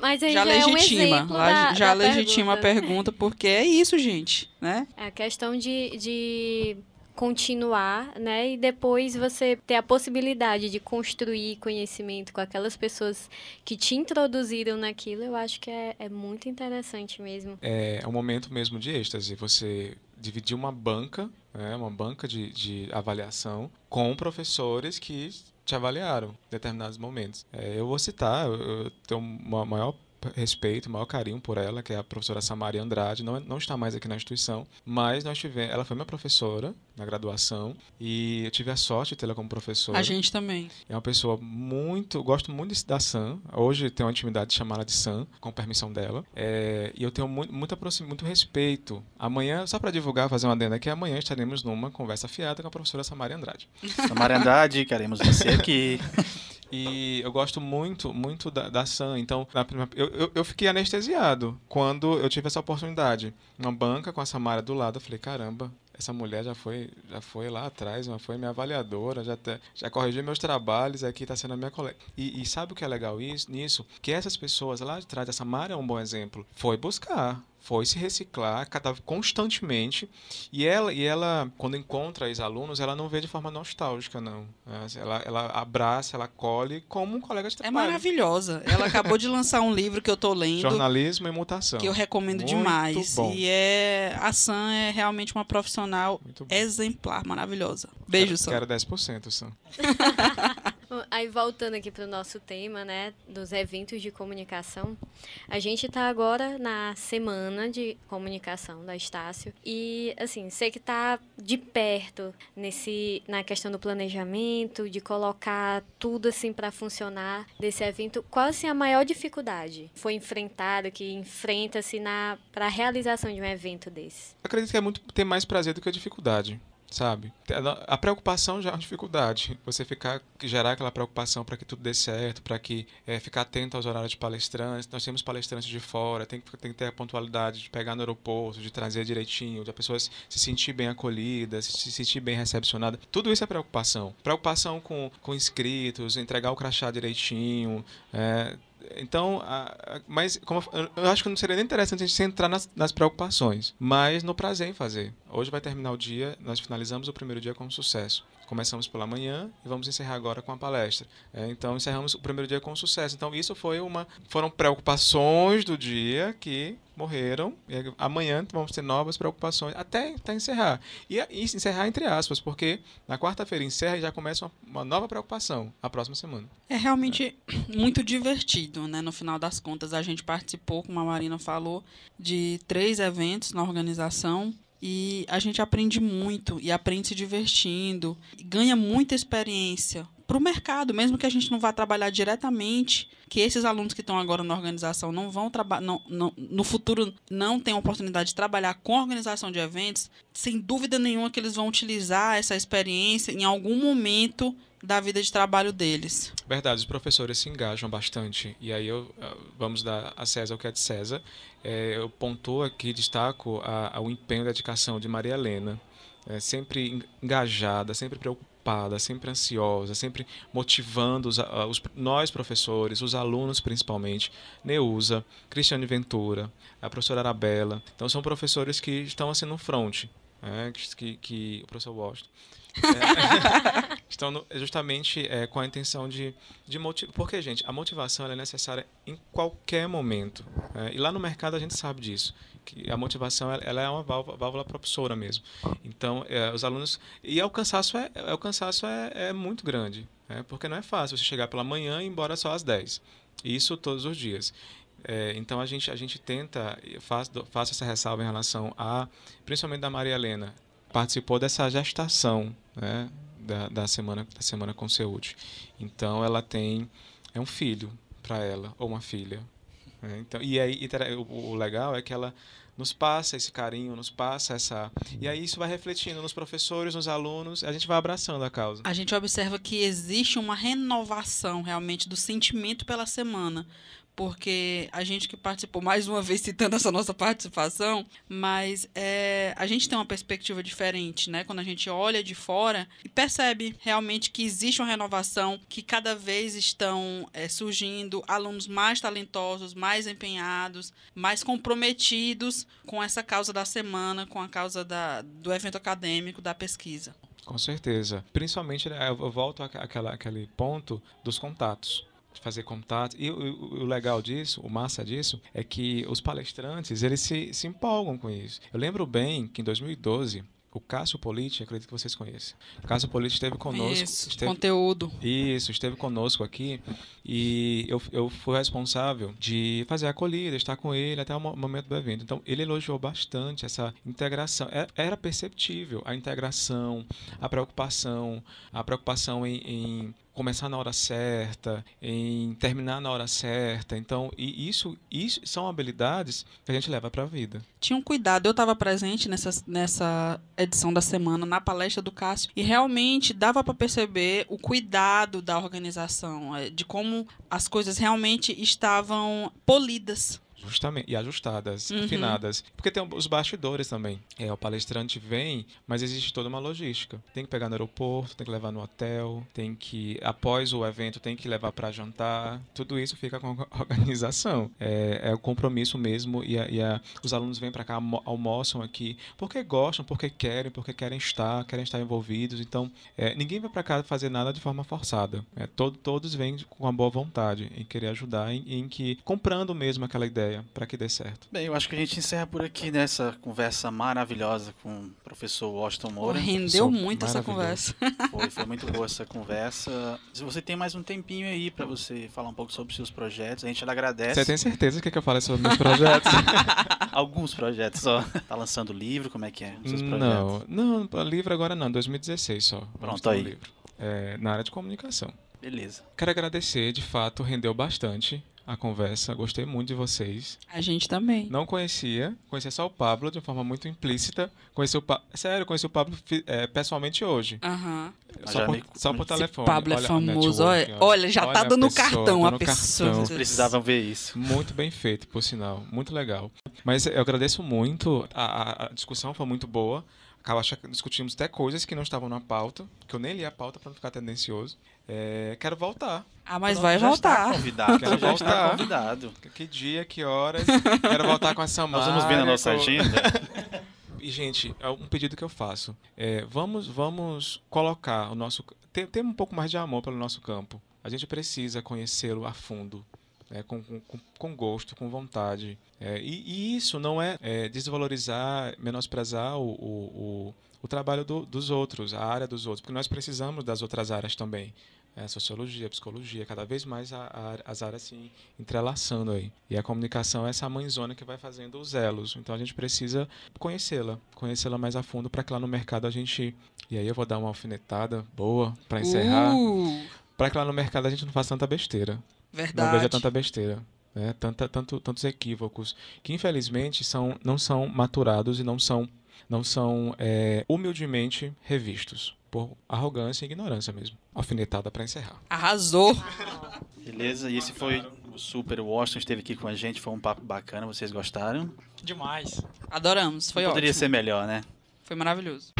Mas aí Já já, é um legitima, exemplo lá- da- já da legitima pergunta, a pergunta, porque é isso, gente, né? É a questão de, de continuar, né? E depois você ter a possibilidade de construir conhecimento com aquelas pessoas que te introduziram naquilo, eu acho que é, é muito interessante mesmo. é um momento mesmo de êxtase. Você dividir uma banca, né, uma banca de, de avaliação com professores que te avaliaram em determinados momentos. É, eu vou citar, eu, eu tenho um maior respeito, maior carinho por ela, que é a professora Samaria Andrade, não, não está mais aqui na instituição, mas nós tivemos, ela foi minha professora na graduação e eu tive a sorte de tê-la como professora. A gente também. É uma pessoa muito. Gosto muito de- da Sam. Hoje tenho uma intimidade de chamá-la de Sam, com permissão dela. É, e eu tenho muito, proxim- muito respeito. Amanhã, só para divulgar, fazer uma adenda aqui, amanhã estaremos numa conversa fiada com a professora Samaria Andrade. Samara Andrade, queremos você aqui. (laughs) E eu gosto muito, muito da, da Sam. Então, na eu, eu, eu fiquei anestesiado quando eu tive essa oportunidade. Uma banca com a Samara do lado. Eu falei, caramba, essa mulher já foi, já foi lá atrás, já foi minha avaliadora, já, até, já corrigiu meus trabalhos, aqui está sendo a minha colega. E, e sabe o que é legal isso, nisso? Que essas pessoas lá de trás, a Samara é um bom exemplo, foi buscar. Foi se reciclar cada, constantemente. E ela, e ela, quando encontra ex-alunos, ela não vê de forma nostálgica, não. Ela, ela abraça, ela colhe como um colega de É trabalho. maravilhosa. Ela acabou de lançar um livro que eu tô lendo. Jornalismo e mutação. que eu recomendo Muito demais. bom. E é a Sam é realmente uma profissional exemplar, maravilhosa. Beijo, quero, Sam. Quero 10%, Sam. (laughs) Aí voltando aqui para o nosso tema, né, dos eventos de comunicação, a gente está agora na semana de comunicação da Estácio e assim, sei que está de perto nesse na questão do planejamento, de colocar tudo assim para funcionar desse evento. Qual assim a maior dificuldade foi enfrentada que enfrenta-se na para a realização de um evento desse? acredito que é muito ter mais prazer do que a dificuldade, sabe? A preocupação já é uma dificuldade. Você ficar gerar aquela preocupação para que tudo dê certo, para que é, ficar atento aos horários de palestrantes. Nós temos palestrantes de fora, tem que, tem que ter a pontualidade de pegar no aeroporto, de trazer direitinho, de a pessoa se sentir bem acolhida, se sentir bem recepcionada. Tudo isso é preocupação. Preocupação com, com inscritos, entregar o crachá direitinho. É, então, a, a, mas como eu, eu acho que não seria nem interessante a gente entrar nas, nas, preocupações, mas no prazer em fazer. Hoje vai terminar o dia, nós finalizamos o primeiro dia com sucesso. Começamos pela manhã e vamos encerrar agora com a palestra. É, então, encerramos o primeiro dia com sucesso. Então, isso foi uma, foram preocupações do dia que morreram. E amanhã vamos ter novas preocupações até, até encerrar. E, e encerrar entre aspas, porque na quarta-feira encerra e já começa uma, uma, nova preocupação a próxima semana. É realmente (clears throat) muito divertido, né? No final das contas, a gente participou, como a Marina falou, de três eventos na organização. E a gente aprende muito e aprende se divertindo, ganha muita experiência para o mercado, mesmo que a gente não vá trabalhar diretamente, que esses alunos que estão agora na organização não vão trabalhar, não, não, no futuro não tem oportunidade de trabalhar com a organização de eventos, sem dúvida nenhuma que eles vão utilizar essa experiência em algum momento da vida de trabalho deles. Verdade, os professores se engajam bastante. E aí eu vamos dar a César o que é de César. É, eu pontuo aqui, destaco a, a, o empenho e dedicação de Maria Helena. É, sempre engajada, sempre preocupada, sempre ansiosa, sempre motivando os, os, nós professores, os alunos principalmente, Neuza, Cristiane Ventura, a professora Arabella. Então são professores que estão assim no front, é, que, que o professor Washington. É, (laughs) estão no- justamente é, com a intenção de, de motivar. Porque, gente, a motivação é necessária em qualquer momento. né? E lá no mercado a gente sabe disso. Que a motivação ela- é uma válvula, válvula propulsora mesmo. Então, é, os alunos. E é, o cansaço é, é- o cansaço é, é muito grande. né? Porque não é fácil você chegar pela manhã e ir embora só às 10. Isso todos os dias. É, então a gente, a gente tenta, faz, faço essa ressalva em relação a, principalmente da Maria Helena, participou dessa gestação né, da, da, semana, da semana com saúde. Então ela tem é um filho para ela, ou uma filha. né? Então, e aí e o, o legal é que ela nos passa esse carinho, nos passa essa. E aí isso vai refletindo nos professores, nos alunos, a gente vai abraçando a causa. A gente observa que existe uma renovação realmente do sentimento pela semana. Porque a gente que participou, mais uma vez citando essa nossa participação, mas é, a gente tem uma perspectiva diferente, né? Quando a gente olha de fora e percebe realmente que existe uma renovação, que cada vez estão é, surgindo alunos mais talentosos, mais empenhados, mais comprometidos com essa causa da semana, com a causa da, do evento acadêmico, da pesquisa. Com certeza. Principalmente, né, eu volto àque- àquela, àquele ponto dos contatos. Fazer contatos. E o, o- legal disso, o massa disso, é que os palestrantes, eles se, se empolgam com isso. Eu lembro bem que em 2012, o Cássio Politi, acredito que vocês conhecem. O Cássio Politi esteve conosco. Isso, esteve, conteúdo. isso, esteve conosco aqui e eu, eu fui responsável de fazer a acolhida, estar com ele até o mo- momento do evento. Então, ele elogiou bastante essa integração. É- Era perceptível a integração, a preocupação, a preocupação em, em começar na hora certa, em terminar na hora certa. Então, e isso, isso são habilidades que a gente leva para a vida. Tinha um cuidado. Eu estava presente nessa, nessa edição da semana, na palestra do Cássio, e realmente dava para perceber o cuidado da organização, eh, de como as coisas realmente estavam polidas. Justamente, e ajustadas, Uhum. afinadas. Porque tem os bastidores também. É, o palestrante vem, mas existe toda uma logística. Tem que pegar no aeroporto, tem que levar no hotel, tem que, após o evento, tem que levar para jantar. Tudo isso fica com a (laughs) organização. É, é o compromisso mesmo. E, a- e a- os alunos vêm para cá, almo- almoçam aqui, porque gostam, porque querem, porque querem estar, querem estar envolvidos. Então, é, ninguém vai para cá fazer nada de forma forçada. É, todo- todos vêm com uma boa vontade em querer ajudar, em, em que comprando mesmo aquela ideia para que dê certo. Bem, eu acho que a gente encerra por aqui nessa conversa maravilhosa com o professor Washington Moura. Rendeu professor muito essa conversa. (laughs) Foi, foi muito boa essa conversa. Se você tem mais um tempinho aí para você falar um pouco sobre os seus projetos, a gente agradece. Você tem certeza que, que eu falei sobre meus projetos? (laughs) Alguns projetos só. Tá lançando livro, como é que é? Os seus projetos? não, não, livro agora não, 2016 só. Pronto, ter um aí. livro. É, na área de comunicação. Beleza. Quero agradecer, de fato, rendeu bastante a conversa. Gostei muito de vocês. A gente também. Não conhecia, conhecia só o Pablo de uma forma muito implícita. Conheci o Pa- Sério, conheci o Pablo é, pessoalmente hoje. Aham. Mas Só por, me- só por esse telefone. Pablo é Olha a famoso. Olha, olha, já tá a dando pessoa, cartão tá a pessoa. cartão. Vocês precisavam ver isso. Muito bem feito, por sinal. Muito legal. Mas eu agradeço muito. A, a- a discussão foi muito boa. Acaba acho que discutimos até coisas que não estavam na pauta, que eu nem li a pauta para não ficar tendencioso. É, quero voltar. Ah, mas Pronto, vai já Está voltar. convidado. Quero (laughs) já está voltar. convidado. Que- dia, que horas. Quero voltar com a Samara. (laughs) Nós vamos ver na nossa com- agenda. E, gente, é um pedido que eu faço. É, vamos, vamos colocar o nosso. Ter, ter um pouco mais de amor pelo nosso campo. A gente precisa conhecê-lo a fundo. com, com, com- com gosto, com vontade. É, e, e isso não é, é, desvalorizar, menosprezar o, o, o, o trabalho do- dos outros, a área dos outros, porque nós precisamos das outras áreas também. É, sociologia, psicologia, cada vez mais a- a- as áreas se entrelaçando aí. E a comunicação é essa mãezona que vai fazendo os elos. Então a gente precisa conhecê-la, conhecê-la mais a fundo para que lá no mercado a gente. E aí eu vou dar uma alfinetada boa para encerrar. Uh, Para que lá no mercado a gente não faça tanta besteira. Não verdade. veja tanta besteira. Né? Tanta, tanto, tantos equívocos que infelizmente são, não são maturados e não são, não são é, humildemente revistos. Por arrogância e ignorância mesmo. Alfinetada para encerrar. Arrasou. Beleza, e esse foi o Super Washington, esteve aqui com a gente, foi um papo bacana, vocês gostaram? Demais. Adoramos. Foi Não Poderia ótimo. ser melhor, né? Foi maravilhoso.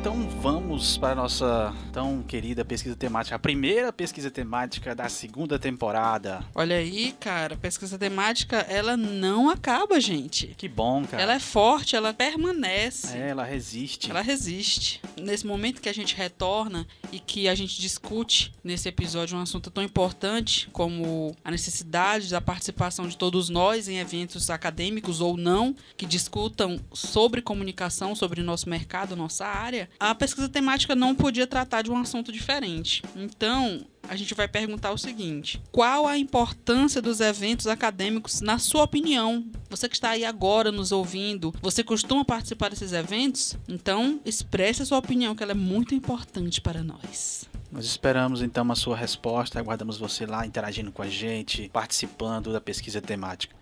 Então vamos para a nossa tão querida pesquisa temática, a primeira pesquisa temática da segunda temporada. Olha aí, cara, pesquisa temática, ela não acaba, gente. Que bom, cara. Ela é forte, ela permanece. É, ela resiste. Ela resiste. Nesse momento que a gente retorna e que a gente discute nesse episódio um assunto tão importante como a necessidade da participação de todos nós em eventos acadêmicos ou não que discutam sobre comunicação, sobre nosso mercado, nossa área, a pesquisa temática não podia tratar de um assunto diferente. Então, a gente vai perguntar o seguinte: qual a importância dos eventos acadêmicos na sua opinião? Você que está aí agora nos ouvindo, você costuma participar desses eventos? Então, expresse a sua opinião, que ela é muito importante para nós. Nós esperamos então a sua resposta, aguardamos você lá interagindo com a gente, participando da pesquisa temática.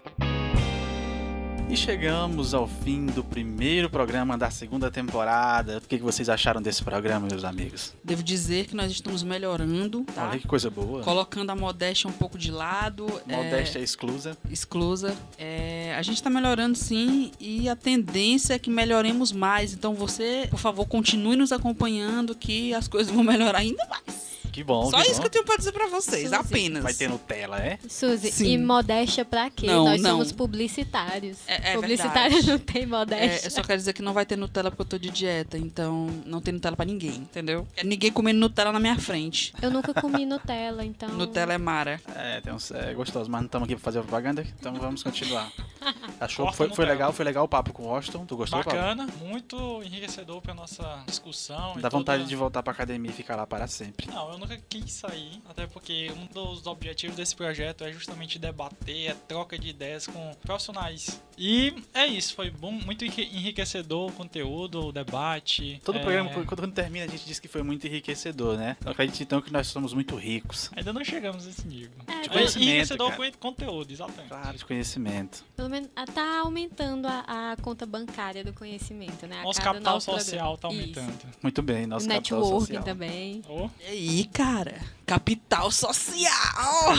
E chegamos ao fim do primeiro programa da segunda temporada. O que vocês acharam desse programa, meus amigos? Devo dizer que nós estamos melhorando, tá? Olha que coisa boa. Colocando a modéstia um pouco de lado. Modéstia é... exclusa. Exclusa. É... A gente está melhorando sim e a tendência é que melhoremos mais. Então você, por favor, continue nos acompanhando que as coisas vão melhorar ainda mais. Que bom. Só que isso bom. que eu tenho pra dizer pra vocês, Suzy. apenas. Vai ter Nutella, é? Suzy, Sim. e modéstia pra quê? Não, Nós não. somos publicitários. É- é Publicitário verdade. não tem É, modéstia. eu só quero dizer que não vai ter Nutella porque eu tô de dieta, então não tem Nutella pra ninguém, entendeu? É ninguém comendo Nutella na minha frente. Eu nunca comi Nutella, então. Nutella é Mara. É, tem uns, é gostoso, mas não estamos aqui pra fazer propaganda, então vamos continuar. (laughs) Achou que foi, foi legal, foi legal o papo com o Washington. Tu gostou, Paulo? Bacana, muito enriquecedor pra nossa discussão. e Dá vontade toda- de voltar pra academia e ficar lá para sempre. Não, eu nunca quis sair, até porque um dos objetivos desse projeto é justamente debater, é troca de ideias com profissionais. E é isso, foi bom, muito enri- enriquecedor o conteúdo, o debate. Todo é, programa, quando quando termina, a gente diz que foi muito enriquecedor, né? Eu acredito então que nós somos muito ricos. Ainda não chegamos nesse nível. É, É, conhecimento, enriquecedor cara. com conteúdo, exatamente. Claro, de conhecimento. Pelo menos ah, tá aumentando a, a conta bancária do conhecimento, né? A Nosso cada capital programa. social tá Isso. aumentando. Muito bem, nosso capital Networking social. também. Oh, E aí, cara? Capital social!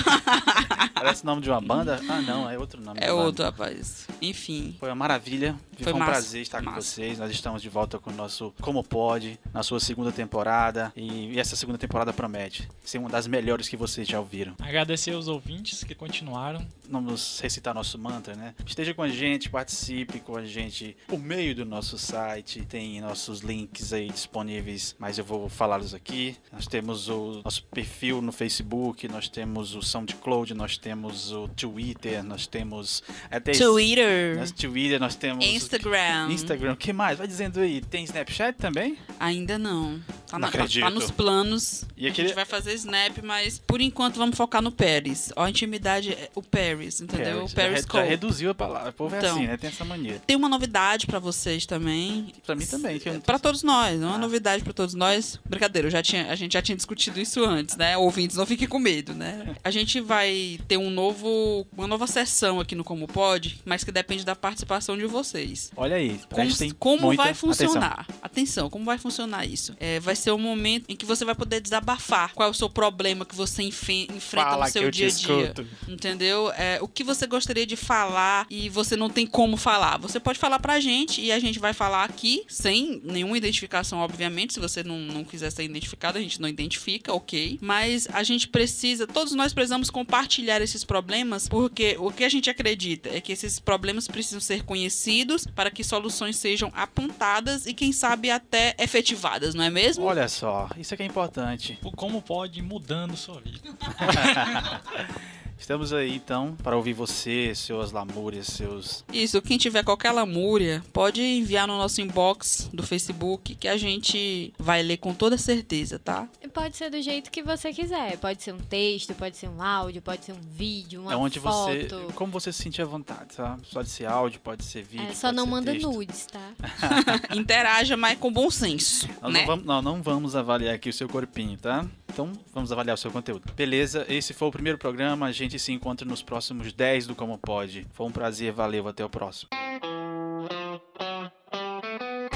Parece o nome de uma banda? Ah, não, é outro nome. É de banda. outro, rapaz. Enfim. Foi uma maravilha. Foi Foi um massa, prazer estar com massa. vocês. Nós estamos de volta com o nosso Como Pode, na sua segunda temporada. E, e essa segunda temporada promete ser uma das melhores que vocês já ouviram. agradecer aos ouvintes que continuaram. Vamos recitar nosso mantra, né? Esteja com a gente, participe com a gente por meio do nosso site. Tem nossos links aí disponíveis, mas eu vou falá-los aqui. Nós temos o nosso perfil no Facebook, nós temos o SoundCloud, nós temos o Twitter, nós temos até Twitter. nós Twitter, nós temos Instagram. Instagram. O que mais? Vai dizendo aí. Tem Snapchat também? Ainda não. Tá, Não na- tá- acredito. tá nos planos. E A aquele- gente vai fazer Snap, mas por enquanto vamos focar no Paris. Ó, a intimidade é o Paris, entendeu? O já, Paris já Code. reduziu a palavra. O povo é Então. assim, né? Tem essa mania. Tem uma novidade pra vocês também. Pra mim também. Que não Pra todos nós, não é uma Ah. novidade pra todos nós. Brincadeira, eu já tinha, a gente já tinha discutido isso antes, né? Ouvintes, não fiquem com medo, né? A gente vai ter um novo, uma nova sessão aqui no Como Pode, mas que depende da participação de vocês. Olha aí, Como, como muita vai atenção. funcionar? Atenção. como vai funcionar isso? É, vai ser um momento em que você vai poder desabafar qual é o seu problema que você enfrenta Fala no seu dia a dia. Entendeu? É, o que você gostaria de falar e você não tem como falar. Você pode falar pra gente e a gente vai falar aqui, sem nenhuma identificação, obviamente. Se você não, não quiser ser identificado, a gente não identifica, ok. Mas a gente precisa, todos nós precisamos compartilhar esses problemas, porque o que a gente acredita é que esses problemas precisam ser conhecidos para que soluções sejam apontadas e, quem sabe, até efetivadas, não é mesmo? Olha só, isso é que é importante. O como pode ir mudando sua vida. (laughs) Estamos aí então para ouvir você, suas lamúrias, seus. Isso, quem tiver qualquer lamúria, pode enviar no nosso inbox do Facebook que a gente vai ler com toda certeza, tá? Pode ser do jeito que você quiser. Pode ser um texto, pode ser um áudio, pode ser um vídeo, uma é onde você. foto. Como você se sentir à vontade, tá? Pode ser áudio, pode ser vídeo. É, só pode não ser manda texto. nudes, tá? (laughs) Interaja, mas com bom senso, Nós né? não, vamos, nós não vamos avaliar aqui o seu corpinho, tá? Então vamos avaliar o seu conteúdo. Beleza, esse foi o primeiro programa. A gente se encontra nos próximos 10 do Como Pode. Foi um prazer, valeu, até o próximo.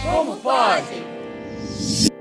Como pode?